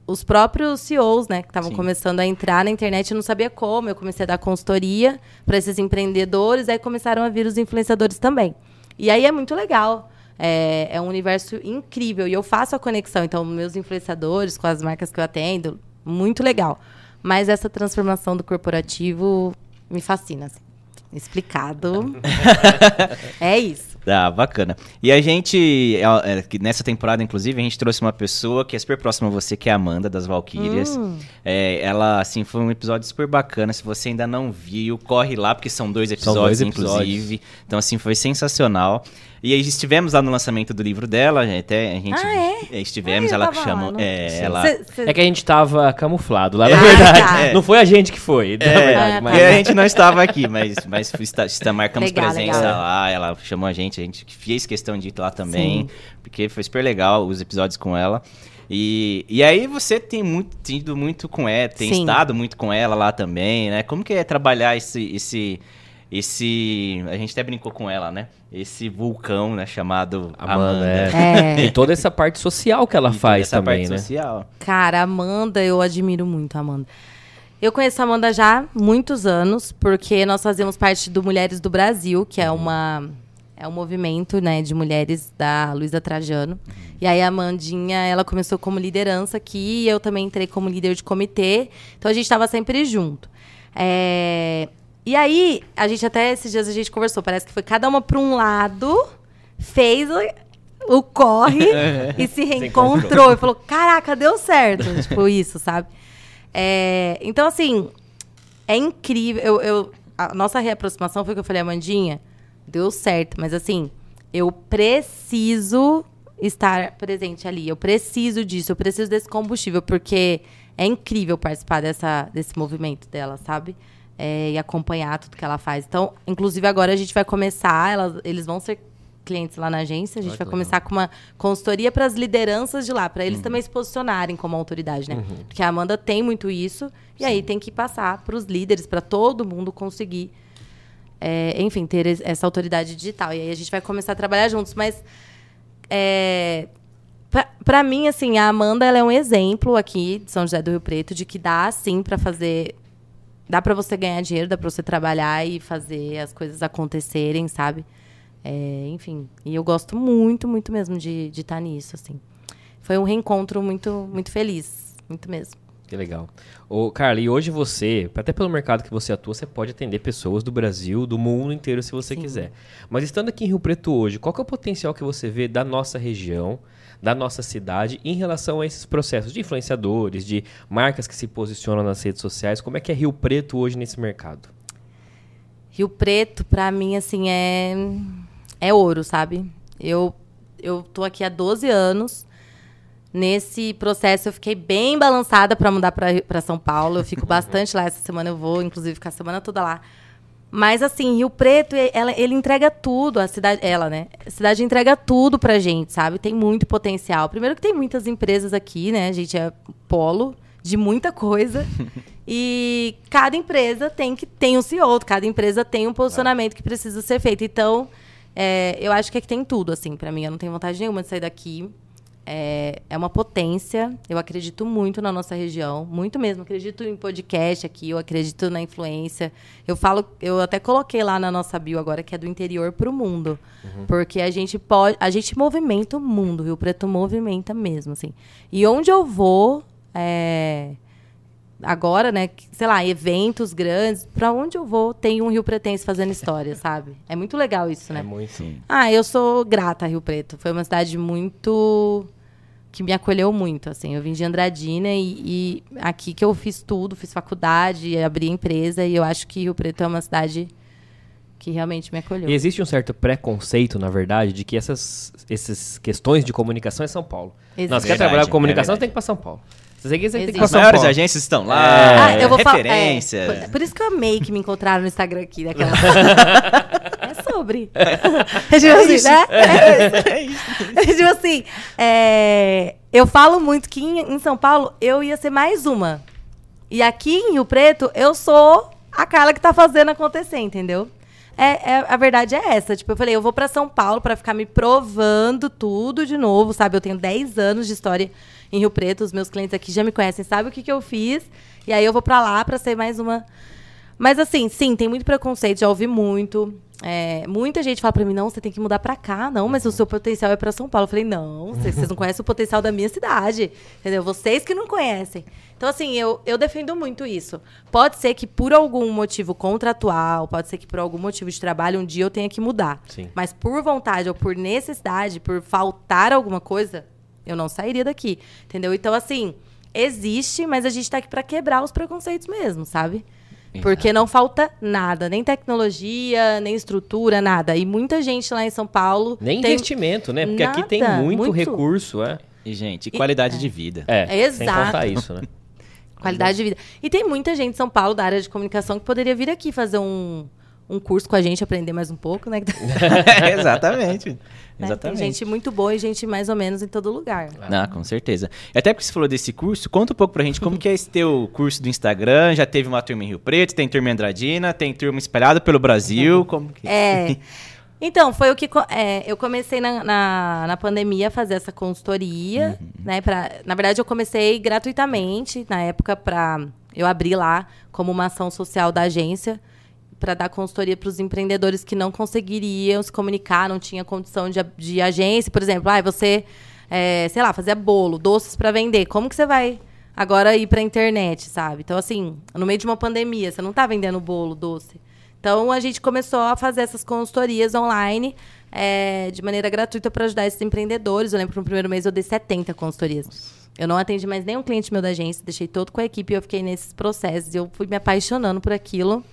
os próprios CEOs, né, que estavam começando a entrar na internet, eu não sabia como. Eu comecei a dar consultoria para esses empreendedores, aí começaram a vir os influenciadores também. E aí é muito legal. É, é um universo incrível e eu faço a conexão. Então, meus influenciadores com as marcas que eu atendo, muito legal. Mas essa transformação do corporativo me fascina. Assim. Explicado. é isso. Ah, bacana. E a gente, é, nessa temporada, inclusive, a gente trouxe uma pessoa que é super próxima a você, que é a Amanda, das Valkyrias. Hum. É, ela, assim, foi um episódio super bacana. Se você ainda não viu, corre lá, porque são dois episódios, são dois episódios. inclusive. Então, assim, foi sensacional. E aí estivemos lá no lançamento do livro dela, até a gente ah, é? estivemos, ela chamou, é, ela cê, cê... é que a gente tava camuflado lá, na ah, verdade. Tá. É. Não foi a gente que foi, na é, verdade, ah, mas... a gente não estava aqui, mas mas está, está marcamos legal, presença legal. lá, ela chamou a gente, a gente fez questão de ir lá também, Sim. porque foi super legal os episódios com ela. E, e aí você tem muito, tido muito com ela, tem Sim. estado muito com ela lá também, né? Como que é trabalhar esse, esse, esse. A gente até brincou com ela, né? Esse vulcão, né? Chamado Amanda. Amanda. É. E toda essa parte social que ela e faz essa também, parte né? Social. Cara, Amanda, eu admiro muito a Amanda. Eu conheço a Amanda já há muitos anos, porque nós fazemos parte do Mulheres do Brasil, que é uma é um movimento né, de mulheres da Luísa Trajano. Uhum. E aí a Amandinha, ela começou como liderança aqui, e eu também entrei como líder de comitê. Então a gente estava sempre junto. É... E aí, a gente até esses dias a gente conversou, parece que foi cada uma para um lado, fez o, corre e se reencontrou. e falou: caraca, deu certo. tipo, isso, sabe? É, então, assim, é incrível. Eu, eu, a nossa reaproximação foi que eu falei, Amandinha, deu certo, mas assim, eu preciso estar presente ali. Eu preciso disso, eu preciso desse combustível, porque é incrível participar dessa, desse movimento dela, sabe? É, e acompanhar tudo que ela faz. Então, inclusive agora a gente vai começar, elas, eles vão ser clientes lá na agência, a gente vai começar com uma consultoria para as lideranças de lá, para eles uhum. também se posicionarem como autoridade, né? Uhum. Porque a Amanda tem muito isso, e Sim. aí tem que passar para os líderes, para todo mundo conseguir, é, enfim, ter essa autoridade digital. E aí a gente vai começar a trabalhar juntos, mas é, para mim, assim, a Amanda ela é um exemplo aqui de São José do Rio Preto de que dá, sim, para fazer dá para você ganhar dinheiro, dá para você trabalhar e fazer as coisas acontecerem, sabe? É, enfim, e eu gosto muito, muito mesmo de estar tá nisso, assim. Foi um reencontro muito, muito feliz, muito mesmo. Que legal. Ô, Carla, e hoje você, até pelo mercado que você atua, você pode atender pessoas do Brasil, do mundo inteiro, se você Sim. quiser. Mas estando aqui em Rio Preto hoje, qual é o potencial que você vê da nossa região, da nossa cidade em relação a esses processos de influenciadores, de marcas que se posicionam nas redes sociais. Como é que é Rio Preto hoje nesse mercado? Rio Preto, para mim, assim, é, é ouro, sabe? Eu, eu tô aqui há 12 anos. Nesse processo, eu fiquei bem balançada para mudar para São Paulo. Eu fico bastante lá. Essa semana eu vou, inclusive, ficar a semana toda lá. Mas assim, Rio Preto, ela, ele entrega tudo, a cidade, ela, né? A cidade entrega tudo pra gente, sabe? Tem muito potencial. Primeiro que tem muitas empresas aqui, né? A gente é polo de muita coisa. e cada empresa tem que tem um CEO, cada empresa tem um posicionamento que precisa ser feito. Então, é, eu acho que aqui tem tudo, assim, para mim. Eu não tenho vontade nenhuma de sair daqui é, é uma potência. Eu acredito muito na nossa região, muito mesmo. Acredito em podcast aqui, eu acredito na influência. Eu falo, eu até coloquei lá na nossa bio agora que é do interior para o mundo, uhum. porque a gente pode, a gente movimenta o mundo. Rio Preto movimenta mesmo, assim. E onde eu vou, é, agora, né, sei lá, eventos grandes, pra onde eu vou, tem um Rio Pretense fazendo história, sabe? É muito legal isso, né? É muito. Sim. Ah, eu sou grata a Rio Preto. Foi uma cidade muito. Que me acolheu muito, assim. Eu vim de Andradina e, e aqui que eu fiz tudo, fiz faculdade, abri empresa e eu acho que Rio Preto é uma cidade que realmente me acolheu. E existe um certo preconceito, na verdade, de que essas, essas questões de comunicação é São Paulo. Existe. Não, você quer trabalhar com comunicação, é você tem que ir pra São Paulo. Você tem que, tem As maiores Paulo. agências estão lá, Ah, eu vou referência. É, por, por isso que eu amei que me encontraram no Instagram aqui, daquela. é sobre. É tipo assim, né? É isso. É tipo assim, é, eu falo muito que em, em São Paulo eu ia ser mais uma. E aqui em Rio Preto, eu sou a Carla que tá fazendo acontecer, entendeu? É, é- a verdade é essa. Tipo, eu falei, eu vou pra São Paulo pra ficar me provando tudo de novo, sabe? Eu tenho 10 anos de história em Rio Preto, os meus clientes aqui já me conhecem, sabem o que, que eu fiz. E aí eu vou pra lá pra ser mais uma. Mas assim, sim, tem muito preconceito, já ouvi muito. É, muita gente fala pra mim, não, você tem que mudar pra cá, não, mas o seu potencial é pra São Paulo. Eu falei, não, vocês, vocês não conhecem o potencial da minha cidade, entendeu? Vocês que não conhecem. Então, assim, eu, eu defendo muito isso. Pode ser que por algum motivo contratual, pode ser que por algum motivo de trabalho, um dia eu tenha que mudar. Sim. Mas por vontade ou por necessidade, por faltar alguma coisa, eu não sairia daqui, entendeu? Então, assim, existe, mas a gente tá aqui pra quebrar os preconceitos mesmo, sabe? Porque não falta nada, nem tecnologia, nem estrutura, nada. E muita gente lá em São Paulo. Nem tem... investimento, né? Porque aqui tem Nada, muito, muito. recurso, é. E, gente, e qualidade de vida. É, sem Exato. contar isso, né? Qualidade de vida. E tem muita gente em São Paulo da área de comunicação que poderia vir aqui fazer um, um curso com a gente, aprender mais um pouco, né? Exatamente. Né? Tem Exatamente. gente muito boa e gente mais ou menos em todo lugar. Não, com certeza. Até porque você falou desse curso, conta um pouco pra gente como que é esse teu curso do Instagram. Já teve uma turma em Rio Preto, tem turma em Andradina, tem turma espalhada pelo Brasil. Como que... É. Então, foi o que. é, eu comecei na, na, na pandemia a fazer essa consultoria, né? Pra, na verdade, eu comecei gratuitamente na época para Eu abri lá como uma ação social da agência para dar consultoria para os empreendedores que não conseguiriam se comunicar, não tinha condição de, de agência. Por exemplo, ah, você, é, sei lá, fazia bolo, doces para vender. Como que você vai agora ir para a internet, sabe? Então, assim, no meio de uma pandemia, você não está vendendo bolo, doce. Então, a gente começou a fazer essas consultorias online é, de maneira gratuita para ajudar esses empreendedores. Eu lembro que no primeiro mês eu dei 70 consultorias. Eu não atendi mais nenhum cliente meu da agência, deixei todo com a equipe e eu fiquei nesses processos. Eu fui me apaixonando por aquilo.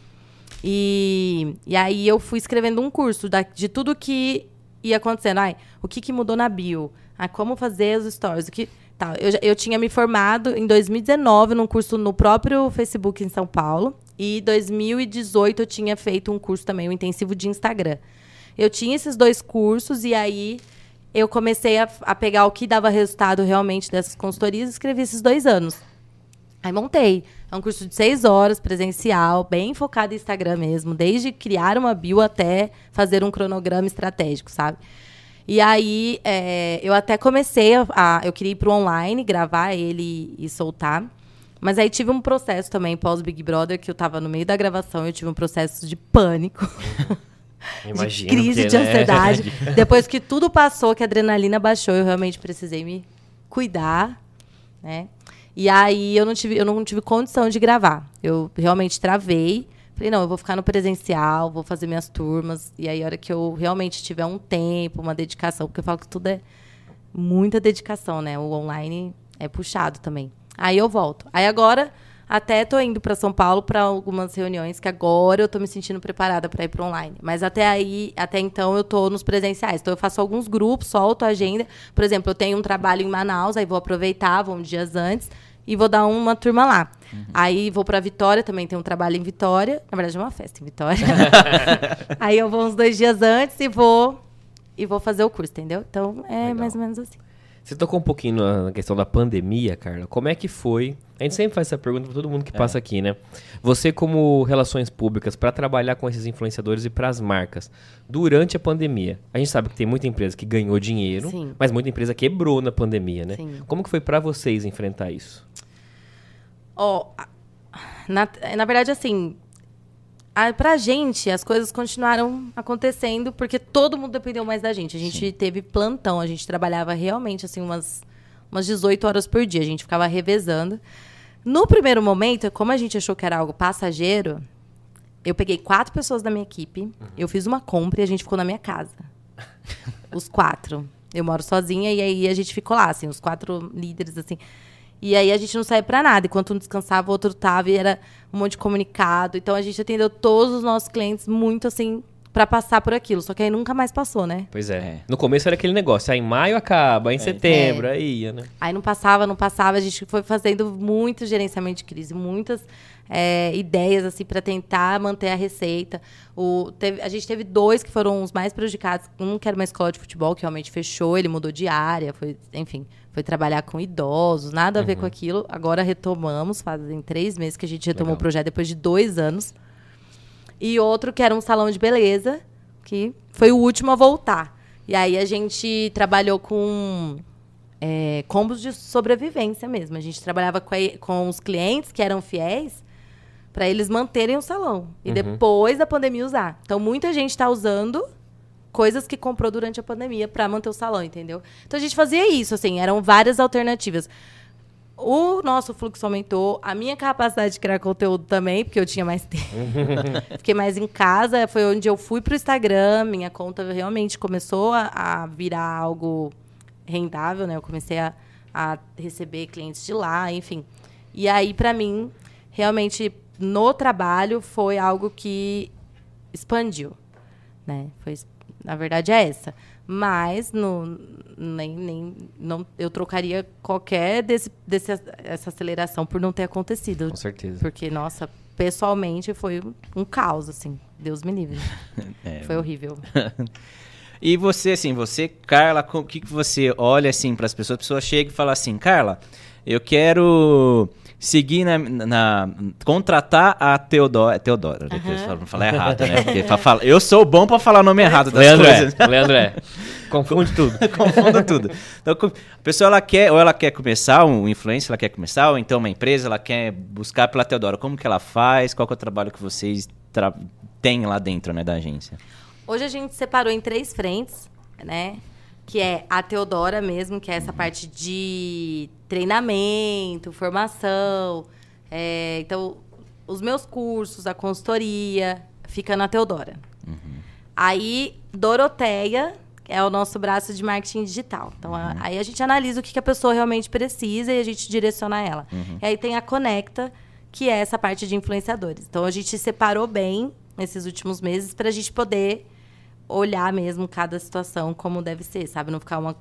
E, e aí eu fui escrevendo um curso da- de tudo que ia acontecendo. Ai, o que, que mudou na bio? Ah, como fazer os stories? O que, tal. Eu, eu tinha me formado em 2019 num curso no próprio Facebook em São Paulo. E em 2018 eu tinha feito um curso também, um intensivo de Instagram. Eu tinha esses dois cursos e aí eu comecei a, a pegar o que dava resultado realmente dessas consultorias e escrevi esses dois anos. Aí montei. É um curso de seis horas, presencial, bem focado em Instagram mesmo, desde criar uma bio até fazer um cronograma estratégico, sabe? E aí é, eu até comecei a, a- Eu queria ir pro online, gravar ele e soltar. Mas aí tive um processo também pós Big Brother, que eu tava no meio da gravação, eu tive um processo de pânico. Imagino de crise de né? ansiedade. Depois que tudo passou, que a adrenalina baixou, eu realmente precisei me cuidar, né? E aí eu não tive, eu não tive condição de gravar. Eu realmente travei. Falei, não, eu vou ficar no presencial, vou fazer minhas turmas. E aí, a hora que eu realmente tiver um tempo, uma dedicação, porque eu falo que tudo é muita dedicação, né? O online é puxado também. Aí eu volto. Aí agora, até tô indo para São Paulo para algumas reuniões que agora eu tô me sentindo preparada para ir para online. Mas até aí, até então eu tô nos presenciais. Então eu faço alguns grupos, solto a agenda. Por exemplo, eu tenho um trabalho em Manaus, aí vou aproveitar, vou uns dias antes e vou dar uma turma lá. Aí vou para Vitória, também tem um trabalho em Vitória. Na verdade, é uma festa em Vitória. aí eu vou uns dois dias antes e vou e vou fazer o curso, entendeu? Então é Legal. mais ou menos assim. Você tocou um pouquinho na questão da pandemia, Carla. Como é que foi? A gente sempre faz essa pergunta para todo mundo que passa aqui, né? Você como relações públicas para trabalhar com esses influenciadores e para as marcas durante a pandemia. A gente sabe que tem muita empresa que ganhou dinheiro, Sim. mas muita empresa quebrou na pandemia, né? Sim. Como que foi para vocês enfrentar isso? Ó, a- na, na verdade, assim, a, pra gente, as coisas continuaram acontecendo porque todo mundo dependeu mais da gente. A gente teve plantão, a gente trabalhava realmente, assim, umas, umas 18 horas por dia. A gente ficava revezando. No primeiro momento, como a gente achou que era algo passageiro, eu peguei quatro pessoas da minha equipe, eu fiz uma compra e a gente ficou na minha casa. os quatro. Eu moro sozinha e aí a gente ficou lá, assim, os quatro líderes, assim. E aí a gente não saía pra nada. Enquanto um descansava, o outro tava e era um monte de comunicado. Então a gente atendeu todos os nossos clientes muito assim pra passar por aquilo. Só que aí nunca mais passou, né? Pois é. É. No começo era aquele negócio, aí em maio acaba, em setembro, aí ia, né? Aí não passava, não passava. A gente foi fazendo muito gerenciamento de crise, muitas é, ideias assim para tentar manter a receita. O, teve- a gente teve dois que foram os mais prejudicados. Um que era uma escola de futebol que realmente fechou, ele mudou de área, foi, enfim, foi trabalhar com idosos, nada a ver com aquilo. Agora retomamos, fazem três meses que a gente retomou Legal. o projeto depois de dois anos. E outro que era um salão de beleza, que foi o último a voltar. E aí a gente trabalhou com é, combos de sobrevivência mesmo. A gente trabalhava com, a- com os clientes que eram fiéis para eles manterem o salão. E depois da pandemia usar. Então muita gente está usando coisas que comprou durante a pandemia para manter o salão, entendeu? Então a gente fazia isso, assim, eram várias alternativas. O nosso fluxo aumentou, a minha capacidade de criar conteúdo também, porque eu tinha mais tempo. Fiquei mais em casa, foi onde eu fui pro Instagram, minha conta realmente começou a, a virar algo rendável, né? Eu comecei a, a receber clientes de lá, enfim. E aí, para mim, realmente, no trabalho, foi algo que expandiu, né? Foi, na verdade, é essa. Mas no, nem, nem, não, eu trocaria qualquer desse, desse, essa aceleração por não ter acontecido. Com certeza. Porque, nossa, pessoalmente foi um, caos, assim. Deus me livre. É. Foi horrível. E você, assim, você, Carla, o que, que você olha, assim, para as pessoas? A pessoa chega e fala assim, Carla, eu quero seguir na... na- contratar a Teodora. Teodora, né? falo- Não falar errado, né? Porque pra falar, eu sou bom pra falar o nome errado das Leandro coisas. é, Leandro é. Confunde tudo. Confundo tudo. Então, a pessoa ela quer, ou ela quer começar, um influencer, ela quer começar, ou então uma empresa, ela quer buscar pela Teodora. Como que ela faz? Qual que é o trabalho que vocês tra- têm lá dentro, né, da agência? Hoje a gente separou em três frentes, né? Que é a Teodora mesmo, que é essa parte de treinamento, formação. É, então, os meus cursos, a consultoria, fica na Teodora. Aí, Doroteia é o nosso braço de marketing digital. Então, a- aí a gente analisa o que, que a pessoa realmente precisa e a gente direciona ela. E aí tem a Conecta, que é essa parte de influenciadores. Então, a gente separou bem nesses últimos meses para a gente poder olhar mesmo cada situação como deve ser, sabe? Não ficar uma,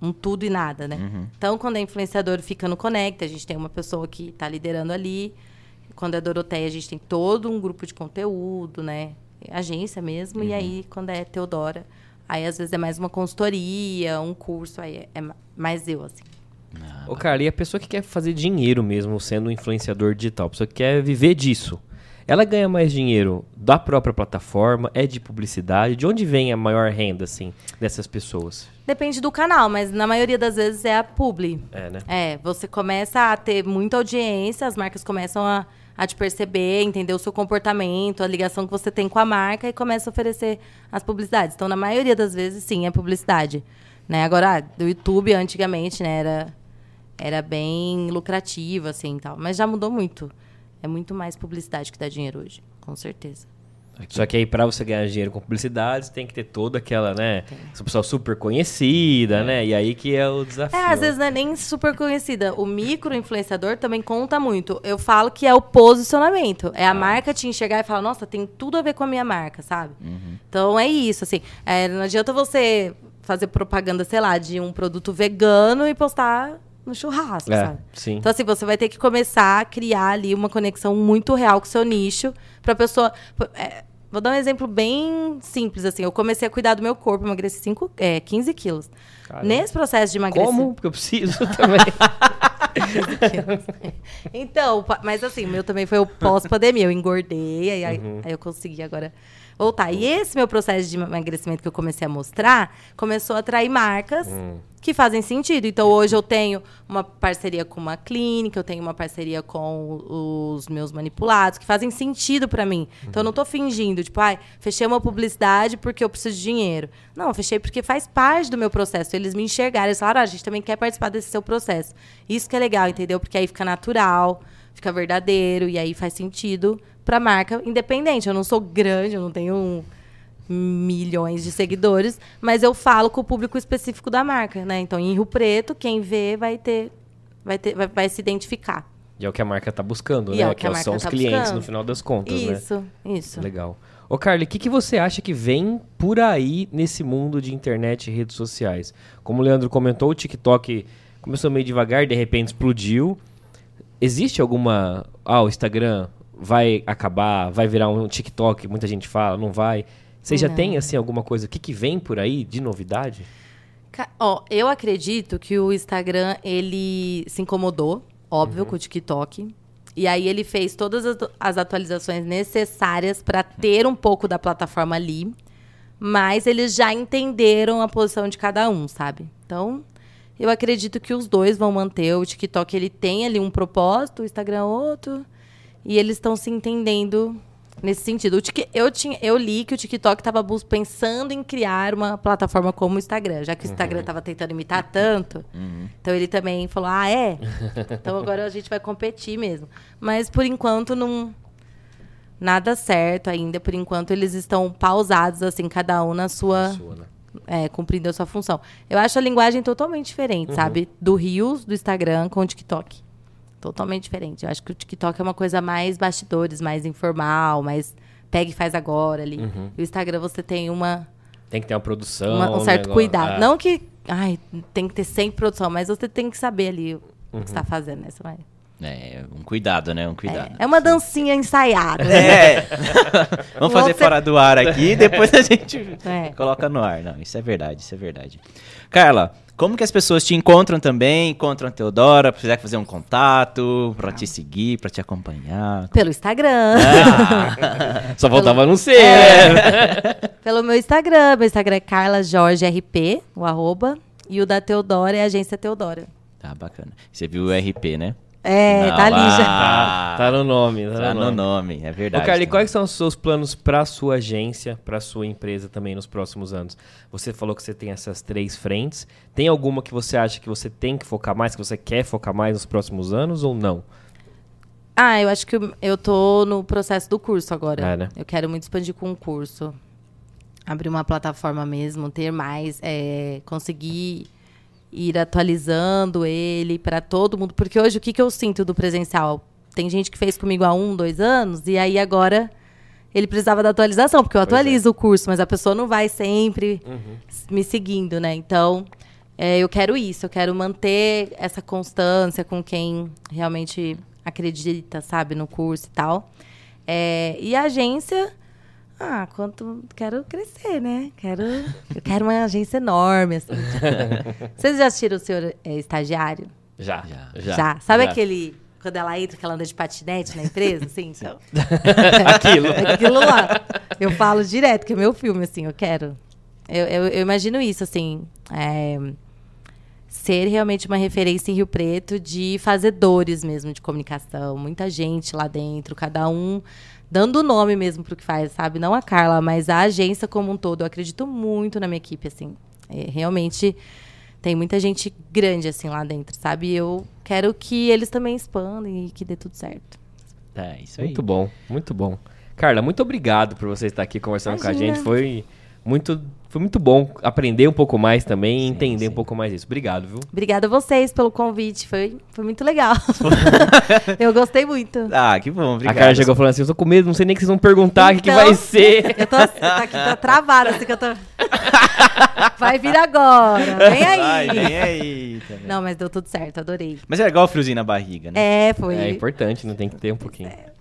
um tudo e nada, né? Então, quando é influenciador, fica no Conecta, a gente tem uma pessoa que está liderando ali. Quando é Doroteia, a gente tem todo um grupo de conteúdo, né? Agência mesmo. E aí, quando é Teodora, aí às vezes é mais uma consultoria, um curso, aí é, é ma- mais eu, assim. Ô, Carla, e a pessoa que quer fazer dinheiro mesmo sendo um influenciador digital, a pessoa que quer viver disso, ela ganha mais dinheiro da própria plataforma, é de publicidade? De onde vem a maior renda, assim, dessas pessoas? Depende do canal, mas na maioria das vezes é a publi. É, né? É, você começa a ter muita audiência, as marcas começam a, a te perceber, entender o seu comportamento, a ligação que você tem com a marca e começa a oferecer as publicidades. Então, na maioria das vezes, sim, é publicidade. Né? Agora, do YouTube, antigamente, né, era, era bem lucrativo, assim, e tal. Mas já mudou muito. É muito mais publicidade que dá dinheiro hoje, com certeza. Só que aí, pra você ganhar dinheiro com publicidade, você tem que ter toda aquela, né? Essa pessoa super conhecida, né? E aí que é o desafio. É, às vezes não é nem super conhecida. O micro influenciador também conta muito. Eu falo que é o posicionamento. É a marca te enxergar e falar, nossa, tem tudo a ver com a minha marca, sabe? Então é isso, assim. É, não adianta você fazer propaganda, sei lá, de um produto vegano e postar no churrasco, É, sabe? sim. Então, assim, você vai ter que começar a criar ali uma conexão muito real com o seu nicho pra pessoa. é, vou dar um exemplo bem simples, assim. Eu comecei a cuidar do meu corpo, emagreci cinco, é, 15 quilos. Nesse processo de emagrecimento. Como? Porque eu preciso também. Então, mas assim, o meu também foi o pós-pandemia. Eu engordei, aí- Uhum. aí eu consegui agora voltar. E esse meu processo de emagrecimento que eu comecei a mostrar começou a atrair marcas Hum. que fazem sentido. Então, hoje eu tenho uma parceria com uma clínica, eu tenho uma parceria com os meus manipulados, que fazem sentido pra mim. Então, eu não tô fingindo, tipo, ai, fechei uma publicidade porque eu preciso de dinheiro. Não, eu fechei porque faz parte do meu processo. Eles me enxergaram, eles falaram, ah, a gente também quer participar desse seu processo. Isso que é legal, entendeu? Porque aí fica natural. Fica verdadeiro e aí faz sentido pra marca independente. Eu não sou grande, eu não tenho um milhões de seguidores, mas eu falo com o público específico da marca, né? Então, em Rio Preto, quem vê vai ter vai ter vai, vai se identificar. E é o que a marca tá buscando, E né? é que a são os tá clientes buscando. no final das contas, né? Isso, isso. Legal. Ô, Carly, o que, que você acha que vem por aí nesse mundo de internet e redes sociais? Como o Leandro comentou, o TikTok começou meio devagar, de repente explodiu. Existe alguma. Ah, o Instagram vai acabar, vai virar um TikTok, muita gente fala, não vai. Você já Não. tem, assim, alguma coisa? O que, que vem por aí de novidade? Ó, eu acredito que o Instagram, ele se incomodou, óbvio, com o TikTok. E aí ele fez todas as, as atualizações necessárias para ter um pouco da plataforma ali. Mas eles já entenderam a posição de cada um, sabe? Então, eu acredito que os dois vão manter. O TikTok, ele tem ali um propósito, o Instagram outro. E eles estão se entendendo nesse sentido. Eu, tinha, eu li que o TikTok estava pensando em criar uma plataforma como o Instagram, já que o Instagram estava tentando imitar tanto. Então ele também falou: ah, é? Então agora a gente vai competir mesmo. Mas por enquanto não. Nada certo ainda. Por enquanto eles estão pausados, assim, cada um na sua. Sua, né? É, cumprindo a sua função. Eu acho a linguagem totalmente diferente, sabe? Do Reels, do Instagram com o TikTok. Totalmente diferente. Eu acho que o TikTok é uma coisa mais bastidores, mais informal, mais pega e faz agora ali. E o Instagram você tem uma, Tem que ter uma produção. uma- um certo cuidado. Ah, Não que ai, tem que ter sempre produção, mas você tem que saber ali o Uhum. que você está fazendo, né? Você vai- É, um cuidado, né? Um cuidado. É uma dancinha ensaiada. É. Vamos O fazer outro fora do ar aqui e depois a gente É. coloca no ar. Não, isso é verdade, isso é verdade. Carla, como que as pessoas te encontram também? Encontram a Teodora, se quiser fazer um contato, pra te seguir, pra te acompanhar. Pelo Instagram. Só faltava não ser, É. né? Pelo meu Instagram. Meu Instagram é Carla Jorge RP, o arroba. E o da Teodora é Agência Teodora. Tá bacana. Você viu o RP, né? É, Não, tá ali já. Tá, tá no nome. Tá, Tá no no nome. nome, é Ô, verdade. Carly, também. quais são os seus planos para sua agência, para sua empresa também nos próximos anos? Você falou que você tem essas três frentes. Tem alguma que você acha que você tem que focar mais, que você quer focar mais nos próximos anos ou não? Ah, eu acho que eu- eu tô no processo do curso agora. É, né? Eu quero muito expandir com o curso. Abrir uma plataforma mesmo, ter mais, é, conseguir ir atualizando ele para todo mundo. Porque hoje o que, que eu sinto do presencial? Tem gente que fez comigo há um, dois anos, e aí agora ele precisava da atualização, porque eu Pois é. atualizo o curso, mas a pessoa não vai sempre s- me seguindo, né? Então, é, eu quero isso, eu quero manter essa constância com quem realmente acredita, sabe, no curso e tal. É, e a agência, ah, quanto quero crescer, né? Quero, eu quero uma agência enorme, assim. tipo. Vocês já assistiram o Senhor é, Estagiário? Já. Já. Já. Sabe Já. aquele quando ela entra, que ela anda de patinete na empresa, assim, então. Aquilo. Aquilo lá. Eu falo direto, que é meu filme, assim, eu quero. Eu, eu, eu imagino isso, assim. é, ser realmente uma referência em Rio Preto de fazedores mesmo de comunicação. Muita gente lá dentro, cada um dando o nome mesmo pro que faz, sabe? Não a Carla, mas a agência como um todo. Eu acredito muito na minha equipe, assim. É, realmente tem muita gente grande, assim, lá dentro, sabe? E eu quero que eles também expandam e que dê tudo certo. É, isso aí. Muito bom, muito bom. Carla, muito obrigado por você estar aqui conversando com a Imagina. gente. Foi muito, foi muito bom aprender um pouco mais também e entender sim. um pouco mais isso. Obrigado, viu? Obrigada a vocês pelo convite, foi, foi muito legal. eu gostei muito. Ah, que bom, obrigado. A Carla chegou falando assim: eu tô com medo, não sei nem o que vocês vão perguntar, o que, que Então, vai ser. Eu tô, assim, tá aqui, tô travada, assim que eu tô. Vai vir agora, vem aí. Vai, vem aí. também. Não, mas deu tudo certo, adorei. Mas é legal o friozinho na barriga, né? É, foi. É importante, não tem que ter um pouquinho. É,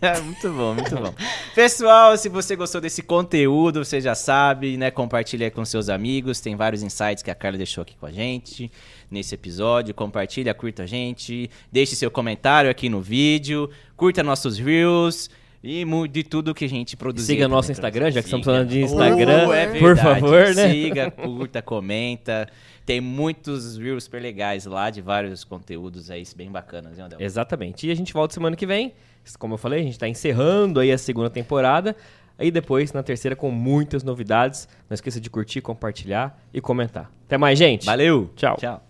muito bom, muito bom. Pessoal, se você gostou desse conteúdo, você já sabe, né? Compartilha com seus amigos. Tem vários insights que a Carla deixou aqui com a gente nesse episódio. Compartilha, curta a gente. Deixe seu comentário aqui no vídeo. Curta nossos reels. E de tudo que a gente produziu. Siga nosso Instagram, já que estamos falando de Oh, Instagram, é por favor, né? Siga, curta, comenta. Tem muitos reels super legais lá de vários conteúdos aí bem bacanas, né, Andel? Exatamente. E a gente volta semana que vem. Como eu falei, a gente tá encerrando aí a segunda temporada. Aí depois, na terceira, com muitas novidades. Não esqueça de curtir, compartilhar e comentar. Até mais, gente. Valeu! Tchau. Tchau.